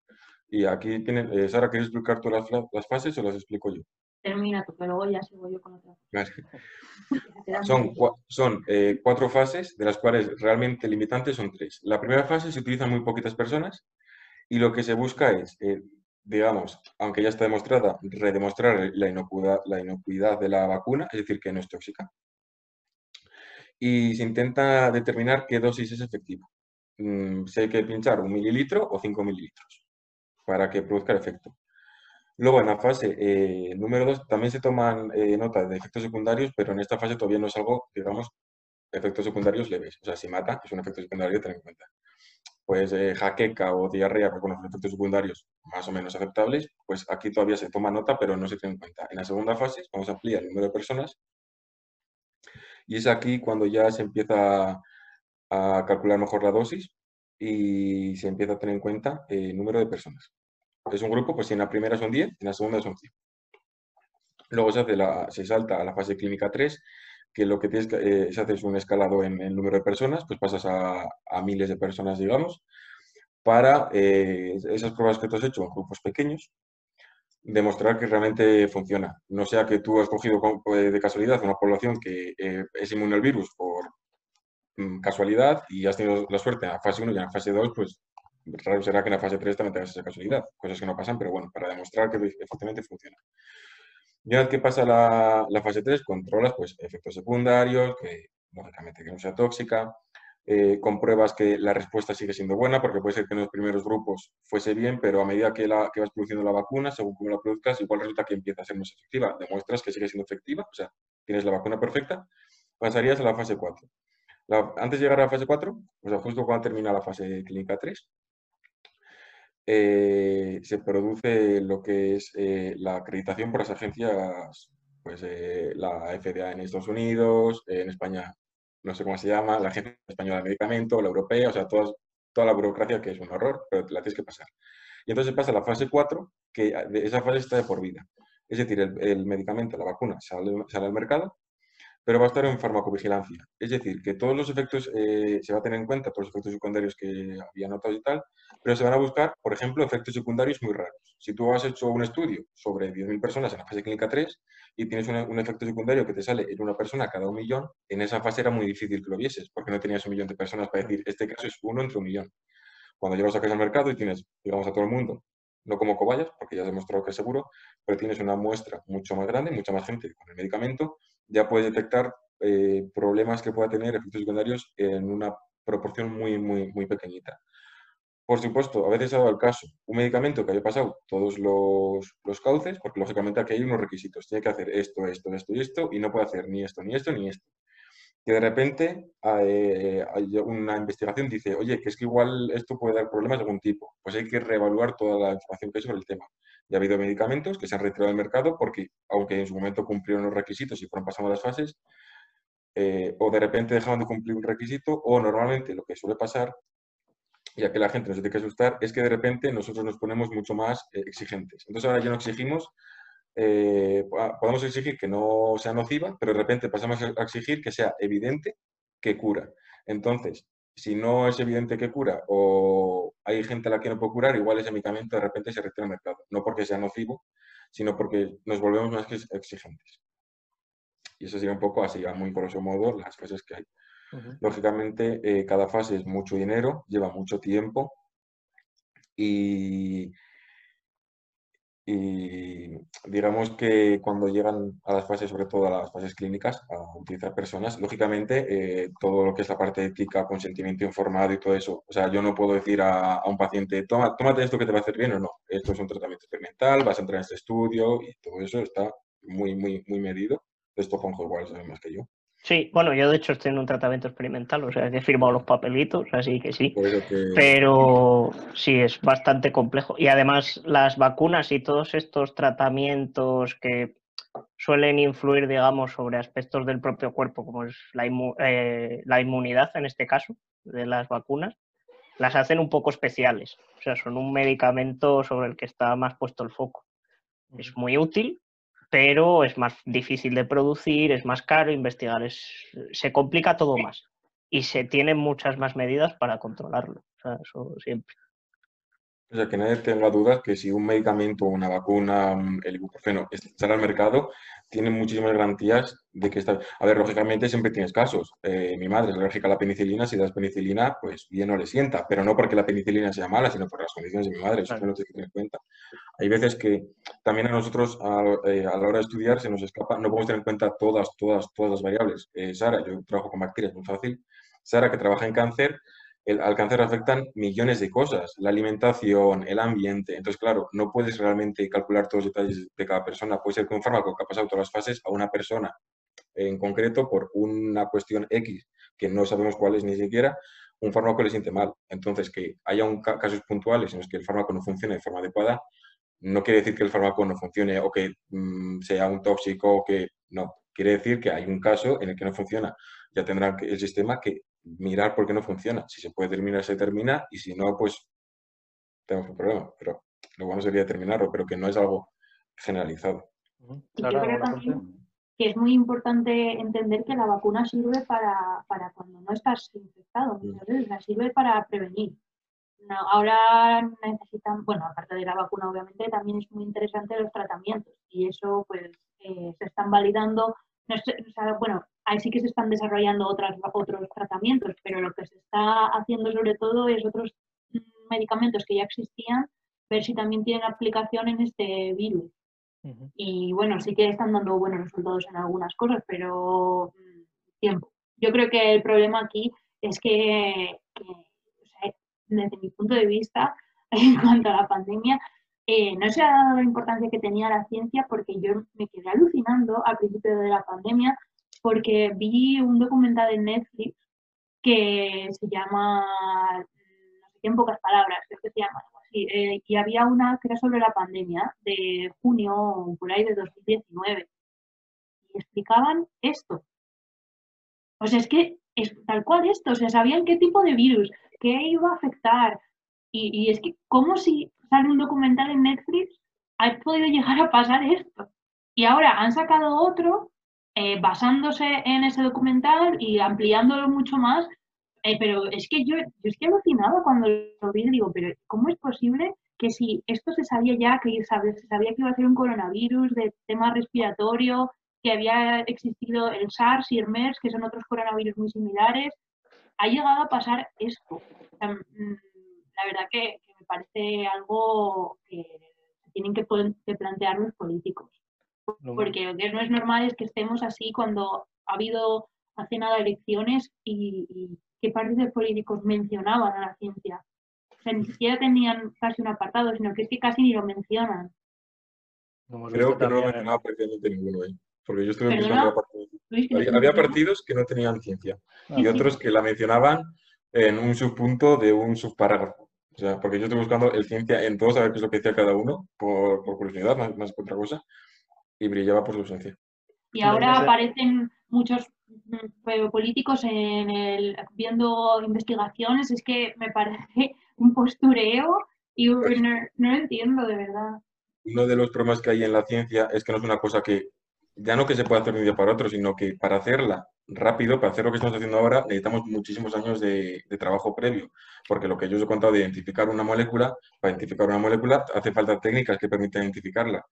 Y aquí tienen, eh, Sara, ¿quieres explicar todas las, fases o las explico yo? Termina tú, pero luego ya sigo yo con otras. son, son eh, cuatro fases, de las cuales realmente limitantes son tres. La primera fase se utilizan muy poquitas personas y lo que se busca es, eh, digamos, aunque ya está demostrada, redemostrar la inocuidad, la inocuidad de la vacuna, es decir, que no es tóxica. Y se intenta determinar qué dosis es efectiva. Mm, si hay que pinchar un mililitro o cinco mililitros para que produzca el efecto. Luego, en la fase eh, número 2 también se toman eh, nota de efectos secundarios, pero en esta fase todavía no es algo, digamos, efectos secundarios leves. O sea, si mata, es un efecto secundario tener en cuenta. Pues eh, jaqueca o diarrea, con efectos secundarios más o menos aceptables, pues aquí todavía se toma nota, pero no se tiene en cuenta. En la segunda fase vamos a ampliar el número de personas y es aquí cuando ya se empieza a calcular mejor la dosis y se empieza a tener en cuenta el número de personas. Es un grupo, pues si en la primera son 10, en la segunda son 100. Luego se, hace la, se salta a la fase clínica 3, que lo que tienes eh, se hace es un escalado en el número de personas, pues pasas a, miles de personas, digamos, para eh, esas pruebas que tú has hecho en grupos pequeños, demostrar que realmente funciona. No sea que tú has cogido de casualidad una población que eh, es inmune al virus por mm, casualidad y has tenido la suerte en la fase 1 y en la fase 2, pues raro será que en la fase 3 también tengas esa casualidad. Cosas que no pasan, pero bueno, para demostrar que efectivamente funciona. Y una vez que pasa la, la fase 3, controlas pues, efectos secundarios, que lógicamente que no sea tóxica, eh, compruebas que la respuesta sigue siendo buena, porque puede ser que en los primeros grupos fuese bien, pero a medida que, la, que vas produciendo la vacuna, según cómo la produzcas, igual resulta que empieza a ser más efectiva. Demuestras que sigue siendo efectiva, o sea, tienes la vacuna perfecta, pasarías a la fase 4. antes de llegar a la fase 4, o sea, justo cuando termina la fase clínica 3, eh, se produce lo que es eh, la acreditación por las agencias, pues la FDA en Estados Unidos, en España no sé cómo se llama, la Agencia Española de Medicamento, la Europea, o sea, toda la burocracia que es un horror, pero la tienes que pasar. Y entonces pasa la fase 4, que esa fase está de por vida. Es decir, el, medicamento, la vacuna, sale, sale, al mercado pero va a estar en farmacovigilancia. Es decir, que todos los efectos, eh, se va a tener en cuenta todos los efectos secundarios que había notado y tal, pero se van a buscar, por ejemplo, efectos secundarios muy raros. Si tú has hecho un estudio sobre 10.000 personas en la fase clínica 3 y tienes un, efecto secundario que te sale en una persona cada un millón, en esa fase era muy difícil que lo vieses, porque no tenías un millón de personas para decir, este caso es uno entre un millón. Cuando llevas a casa al mercado y tienes, digamos, a todo el mundo, no como cobayas, porque ya has demostrado que es seguro, pero tienes una muestra mucho más grande, mucha más gente con el medicamento, ya puedes detectar eh, problemas que pueda tener efectos secundarios en una proporción muy, muy, muy pequeñita. Por supuesto, a veces ha dado el caso, un medicamento que haya pasado todos los, los, cauces, porque lógicamente aquí hay unos requisitos, tiene que hacer esto, esto, esto y esto, y no puede hacer ni esto, ni esto, ni esto. Que de repente una investigación dice, oye, que es que igual esto puede dar problemas de algún tipo, pues hay que reevaluar toda la información que hay sobre el tema. Ya ha habido medicamentos que se han retirado del mercado porque, aunque en su momento cumplieron los requisitos y fueron pasando las fases, eh, o de repente dejaban de cumplir un requisito, o normalmente lo que suele pasar, ya que la gente no se tiene que asustar, es que de repente nosotros nos ponemos mucho más eh, exigentes. Entonces ahora ya no exigimos, eh, podemos exigir que no sea nociva, pero de repente pasamos a exigir que sea evidente que cura. Entonces, si no es evidente que cura o hay gente a la que no puede curar, igual ese medicamento de repente se retira al mercado. No porque sea nocivo, sino porque nos volvemos más exigentes. Y eso sería un poco así, a muy grosso modo, las fases que hay. Lógicamente, eh, cada fase es mucho dinero, lleva mucho tiempo y y digamos que cuando llegan a las fases, sobre todo a las fases clínicas, a utilizar personas, lógicamente eh, todo lo que es la parte ética, consentimiento informado y todo eso, o sea, yo no puedo decir a, un paciente, Toma, tómate esto que te va a hacer bien o no, esto es un tratamiento experimental, vas a entrar en este estudio y todo eso está muy, muy, muy medido. Esto Juanjo igual sabe más que yo. Sí, bueno, yo de hecho estoy en un tratamiento experimental, o sea, he firmado los papelitos, así que sí. Pero sí, es bastante complejo. Y además las vacunas y todos estos tratamientos que suelen influir, digamos, sobre aspectos del propio cuerpo, como es la, eh, la inmunidad en este caso, de las vacunas, las hacen un poco especiales. O sea, son un medicamento sobre el que está más puesto el foco. Es muy útil, pero es más difícil de producir, es más caro, investigar es, se complica todo más y se tienen muchas más medidas para controlarlo. sea, eso siempre. O sea, que nadie tenga dudas que si un medicamento, una vacuna, el ibuprofeno sale al mercado, tiene muchísimas garantías de que está... A ver, lógicamente siempre tienes casos. Eh, mi madre es alérgica a la penicilina, si das penicilina, pues bien no le sienta, pero no porque la penicilina sea mala, sino por las condiciones de mi madre, eso es lo que tener en cuenta. Hay veces que también a nosotros eh, a, la hora de estudiar se nos escapa, no podemos tener en cuenta todas, todas, todas las variables. Eh, Sara, yo trabajo con bacterias, muy fácil. Sara, que trabaja en cáncer, el, al cáncer afectan millones de cosas, la alimentación, el ambiente. Entonces, claro, no puedes realmente calcular todos los detalles de cada persona. Puede ser que un fármaco que ha pasado todas las fases a una persona en concreto por una cuestión X, que no sabemos cuál es ni siquiera, un fármaco le siente mal. Entonces, que haya un casos puntuales en los que el fármaco no funcione de forma adecuada, no quiere decir que el fármaco no funcione o que mm, sea un tóxico o que no. Quiere decir que hay un caso en el que no funciona. Ya tendrá el sistema que mirar por qué no funciona. Si se puede terminar, se termina, y si no, pues tenemos un problema. Pero lo bueno sería terminarlo, pero que no es algo generalizado. yo creo también que es muy importante entender que la vacuna sirve para, cuando no estás infectado, mm. sirve para prevenir. ahora necesitan, bueno, aparte de la vacuna, obviamente, también es muy interesante los tratamientos y eso, pues, eh, se están validando. bueno, ahí sí que se están desarrollando otras, otros tratamientos, pero lo que se está haciendo sobre todo es otros medicamentos que ya existían, ver si también tienen aplicación en este virus. Y bueno, sí que están dando buenos resultados en algunas cosas, pero mm, tiempo. Yo creo que el problema aquí es que, desde mi punto de vista, en cuanto a la pandemia, eh, no se ha dado la importancia que tenía la ciencia porque yo me quedé alucinando al principio de la pandemia porque vi un documental en Netflix que se llama, no sé en pocas palabras, creo que se llama algo así, eh, y había una que era sobre la pandemia de junio, por ahí de 2019, y explicaban esto. O sea, es que es tal cual esto, o sea, sabían qué tipo de virus, qué iba a afectar, y, y es que, ¿cómo si sale un documental en Netflix ha podido llegar a pasar esto? Y ahora han sacado otro eh, basándose en ese documental y ampliándolo mucho más. Eh, pero es que yo, yo estoy alucinado cuando lo vi y digo, pero ¿cómo es posible que si esto se sabía ya, que se sabía que iba a ser un coronavirus de tema respiratorio, que había existido el SARS y el MERS, que son otros coronavirus muy similares, ha llegado a pasar esto. Mm, la verdad que, me parece algo que tienen que plantear los políticos. Porque lo que no es normal es que estemos así cuando ha habido hace nada elecciones y, y qué partidos políticos mencionaban a la ciencia. O sea, ni siquiera tenían casi un apartado, sino que es que casi ni lo mencionan. Creo que no lo mencionaba prácticamente ninguno ahí. Porque yo estuve buscando partidos. Había, partidos que no tenían ciencia ah, y otros que la mencionaban en un subpunto de un subparágrafo. O sea, porque yo estoy buscando el ciencia en todo, saber qué es lo que decía cada uno, por, por curiosidad, más, más que otra cosa y brillaba por su ausencia. Y ahora aparecen muchos mm, políticos en el, viendo investigaciones, es que me parece un postureo y pues no, lo entiendo de verdad. Uno de los problemas que hay en la ciencia es que no es una cosa que, ya no que se pueda hacer de un día para otro, sino que para hacerla rápido, para hacer lo que estamos haciendo ahora, necesitamos muchísimos años de, de, trabajo previo, porque lo que yo os he contado de identificar una molécula, para identificar una molécula hace falta técnicas que permitan identificarla.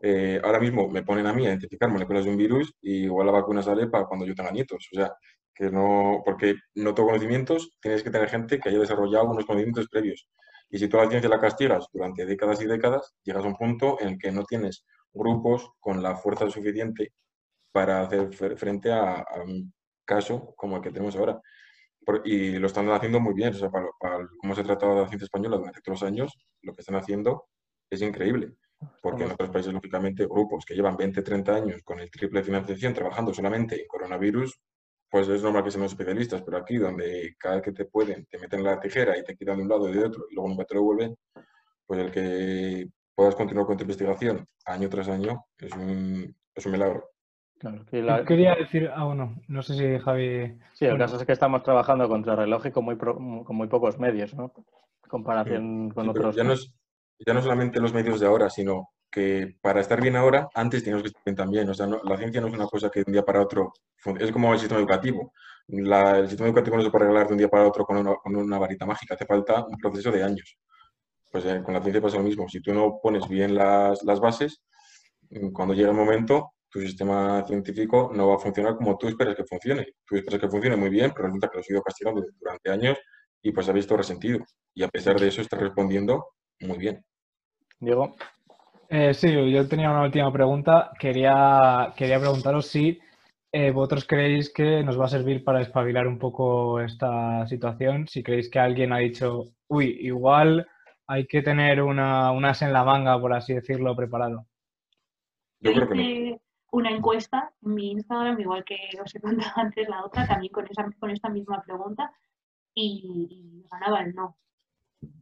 Eh, ahora mismo me ponen a mí a identificar moléculas de un virus y igual la vacuna sale para cuando yo tenga nietos. O sea, que no, porque no tengo conocimientos, tienes que tener gente que haya desarrollado unos conocimientos previos. Y si toda la ciencia la castigas durante décadas y décadas, llegas a un punto en el que no tienes grupos con la fuerza suficiente para hacer frente a, un caso como el que tenemos ahora. y lo están haciendo muy bien. O sea, para, para cómo se ha tratado la ciencia española durante todos los años, lo que están haciendo es increíble. Porque en otros países, lógicamente, grupos que llevan 20, 30 años con el triple de financiación trabajando solamente en coronavirus, pues es normal que sean especialistas, pero aquí donde cada vez que te pueden, te meten la tijera y te quitan de un lado y de otro y luego nunca te lo vuelven, pues el que puedas continuar con tu investigación año tras año es un, es un milagro. Claro, Quería decir, ah, bueno, no sé si Javi... Sí, el caso es que estamos trabajando contra reloj y con muy, con muy pocos medios, ¿no? comparación con otros... Ya no, es, ya no solamente los medios de ahora, sino que para estar bien ahora, antes teníamos que estar bien también. O sea, la ciencia no es una cosa que de un día para otro, es como el sistema educativo. el sistema educativo no se puede arreglar de un día para otro con una, con una varita mágica, hace falta un proceso de años. Pues eh, con la ciencia pasa lo mismo. Si tú no pones bien las, las bases, mm, cuando llega el momento, tu sistema científico no va a funcionar como tú esperas que funcione. Tú esperas que funcione muy bien, pero resulta que lo has ido castigando durante años y pues ha visto resentido. Y a pesar de eso está respondiendo muy bien. Diego. Eh, sí, yo tenía una última pregunta. Quería, quería preguntaros si eh, vosotros creéis que nos va a servir para espabilar un poco esta situación. Si creéis que alguien ha dicho, uy, igual hay que tener una, unas en la manga, por así decirlo, preparado. Yo creo que una encuesta en mi Instagram, igual que os he contado antes la otra, también con, esa, con esta misma pregunta, y, ganaba el no,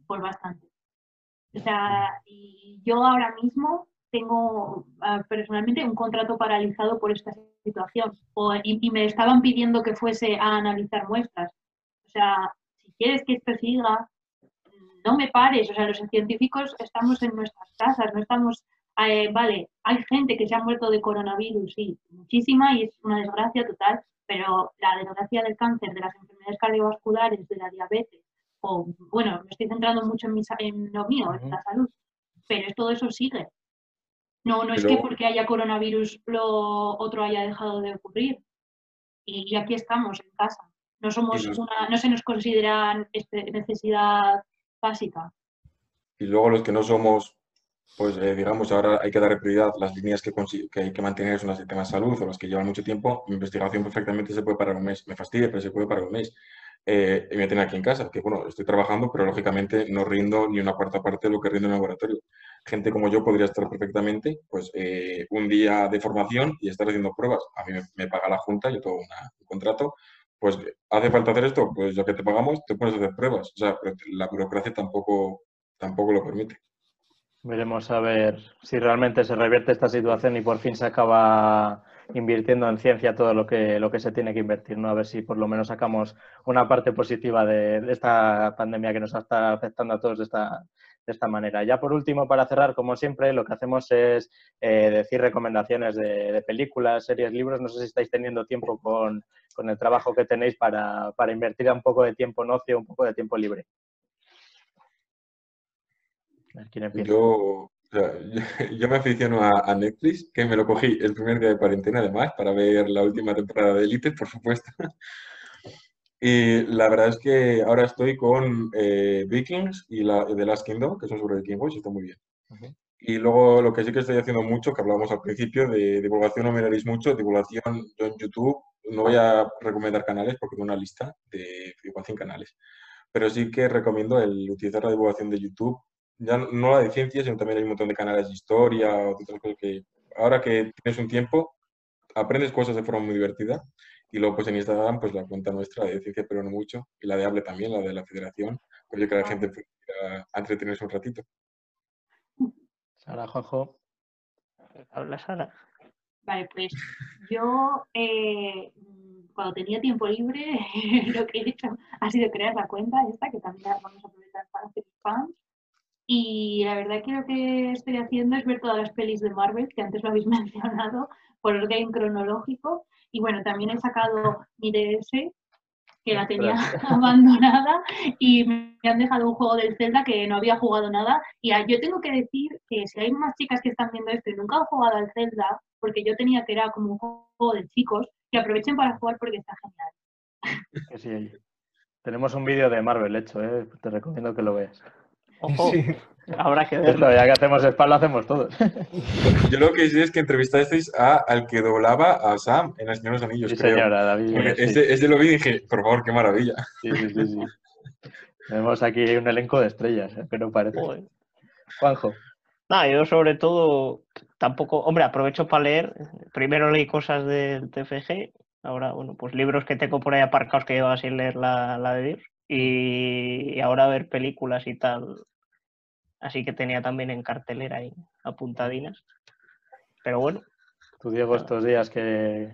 por bastante. O sea, y yo ahora mismo tengo ah, personalmente un contrato paralizado por esta situación y, me estaban pidiendo que fuese a analizar muestras. O sea, si quieres que esto siga, no me pares. O sea, los científicos estamos en nuestras casas, no estamos eh, vale, hay gente que se ha muerto de coronavirus, sí, muchísima, y es una desgracia total, pero la desgracia del cáncer, de las enfermedades cardiovasculares, de la diabetes, o bueno, me estoy centrando mucho en, en lo mío, en la salud, pero todo eso sigue. No, no es que porque haya coronavirus lo otro haya dejado de ocurrir. Y, aquí estamos en casa. No somos una, no se nos considera este, necesidad básica. Y luego los que no somos pues eh, digamos, ahora hay que dar prioridad las líneas que, que, hay que mantener son las de de salud o las que llevan mucho tiempo. Mi investigación perfectamente se puede parar un mes. Me fastidia, pero se puede parar un mes. Eh, y me tiene aquí en casa, que bueno, estoy trabajando, pero lógicamente no rindo ni una cuarta parte de lo que rindo en laboratorio. Gente como yo podría estar perfectamente, pues, eh, un día de formación y estar haciendo pruebas. A mí me, paga la Junta, yo tengo un contrato, pues, ¿hace falta hacer esto? Pues ya que te pagamos, te pones a hacer pruebas. O sea, la burocracia tampoco, tampoco lo permite. Veremos a ver si realmente se revierte esta situación y por fin se acaba invirtiendo en ciencia todo lo que, lo que se tiene que invertir, ¿no? A ver si por lo menos sacamos una parte positiva de, esta pandemia que nos está afectando a todos de esta, de esta manera. Ya por último, para cerrar, como siempre, lo que hacemos es eh, decir recomendaciones de, películas, series, libros. No sé si estáis teniendo tiempo con, con el trabajo que tenéis para, para invertir un poco de tiempo en ocio, un poco de tiempo libre. Yo, yo, me aficiono a, Netflix, que me lo cogí el primer día de cuarentena, además, para ver la última temporada de Elite, por supuesto. Y la verdad es que ahora estoy con eh, Vikings y la, The Last Kingdom, que son sobre vikingos y está muy bien. Y luego lo que sí que estoy haciendo mucho, que hablábamos al principio, de divulgación no me daréis mucho, divulgación yo en YouTube. No voy a recomendar canales porque tengo una lista de igual 100 canales. Pero sí que recomiendo el utilizar la divulgación de YouTube ya no la de ciencia, sino también hay un montón de canales de historia o de otras cosas que ahora que tienes un tiempo, aprendes cosas de forma muy divertida. Y luego pues en Instagram, pues la cuenta nuestra de ciencia, pero no mucho, y la de Hable también, la de la federación, pues yo creo que la gente pueda entretenerse un ratito. Sara, Jojo. Habla Sara. Vale, pues yo eh, cuando tenía tiempo libre, lo que he hecho ha sido crear la cuenta esta, que también la vamos a aprovechar para hacer fans y la verdad que lo que estoy haciendo es ver todas las pelis de Marvel, que antes lo habéis mencionado, por orden cronológico. Y bueno, también he sacado mi DS, que la tenía abandonada, y me han dejado un juego del Zelda que no había jugado nada. Y yo tengo que decir que si hay más chicas que están viendo esto y nunca han jugado al Zelda, porque yo tenía que era como un juego de chicos, que aprovechen para jugar porque está genial. sí, tenemos un vídeo de Marvel hecho, ¿eh? te recomiendo que lo veas. Ojo, habrá que verlo. ya que hacemos spam, lo hacemos todos. Yo lo que sé es que entrevistasteis a, al que doblaba a Sam en Las Señora Anillos, sí, Señora, David. ese, lo vi y dije, por favor, qué maravilla. Sí, sí, sí. sí. Tenemos aquí un elenco de estrellas, ¿eh? que no parece. Juanjo. Nada, yo sobre todo tampoco, hombre, aprovecho para leer. Primero leí cosas del TFG, ahora, bueno, pues libros que tengo por ahí aparcados que llevo sin leer la, la de Dios y ahora ver películas y tal. Así que tenía también en cartelera ahí apuntadinas. Pero bueno. Tú, Diego, estos días que,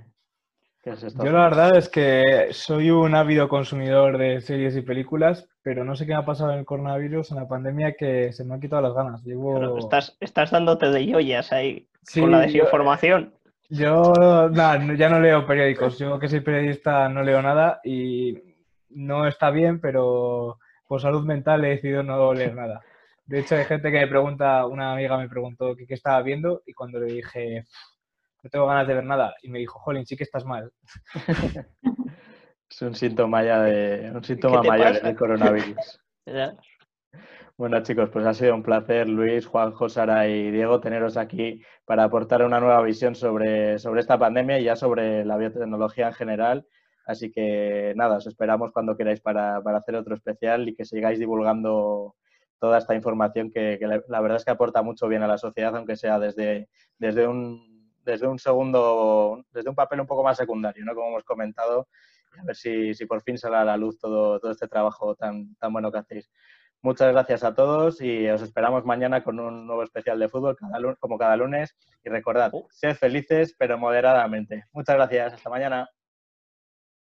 Yo la verdad es que soy un ávido consumidor de series y películas, pero no sé qué me ha pasado en el coronavirus, en la pandemia, que se me han quitado las ganas. Llevo... estás, estás dándote de joyas ahí con la desinformación. Yo, ya no leo periódicos. Yo que soy periodista no leo nada y no está bien, pero por salud mental he decidido no leer nada. De hecho, hay gente que me pregunta, una amiga me preguntó qué, estaba viendo y cuando le dije, no tengo ganas de ver nada, y me dijo, Jolín, sí que estás mal. es un síntoma ya de, un síntoma mayor del coronavirus. Bueno, chicos, pues ha sido un placer, Luis, Juanjo, Sara y Diego, teneros aquí para aportar una nueva visión sobre, sobre esta pandemia y ya sobre la biotecnología en general. Así que nada, os esperamos cuando queráis para, para hacer otro especial y que sigáis divulgando toda esta información que, la, verdad es que aporta mucho bien a la sociedad, aunque sea desde, desde, un, desde un segundo, desde un papel un poco más secundario, ¿no? Como hemos comentado, a ver si, si por fin sale a la luz todo, todo este trabajo tan, tan bueno que hacéis. Muchas gracias a todos y os esperamos mañana con un nuevo especial de fútbol como cada lunes. Y recordad, uh. sed felices pero moderadamente. Muchas gracias. Hasta mañana.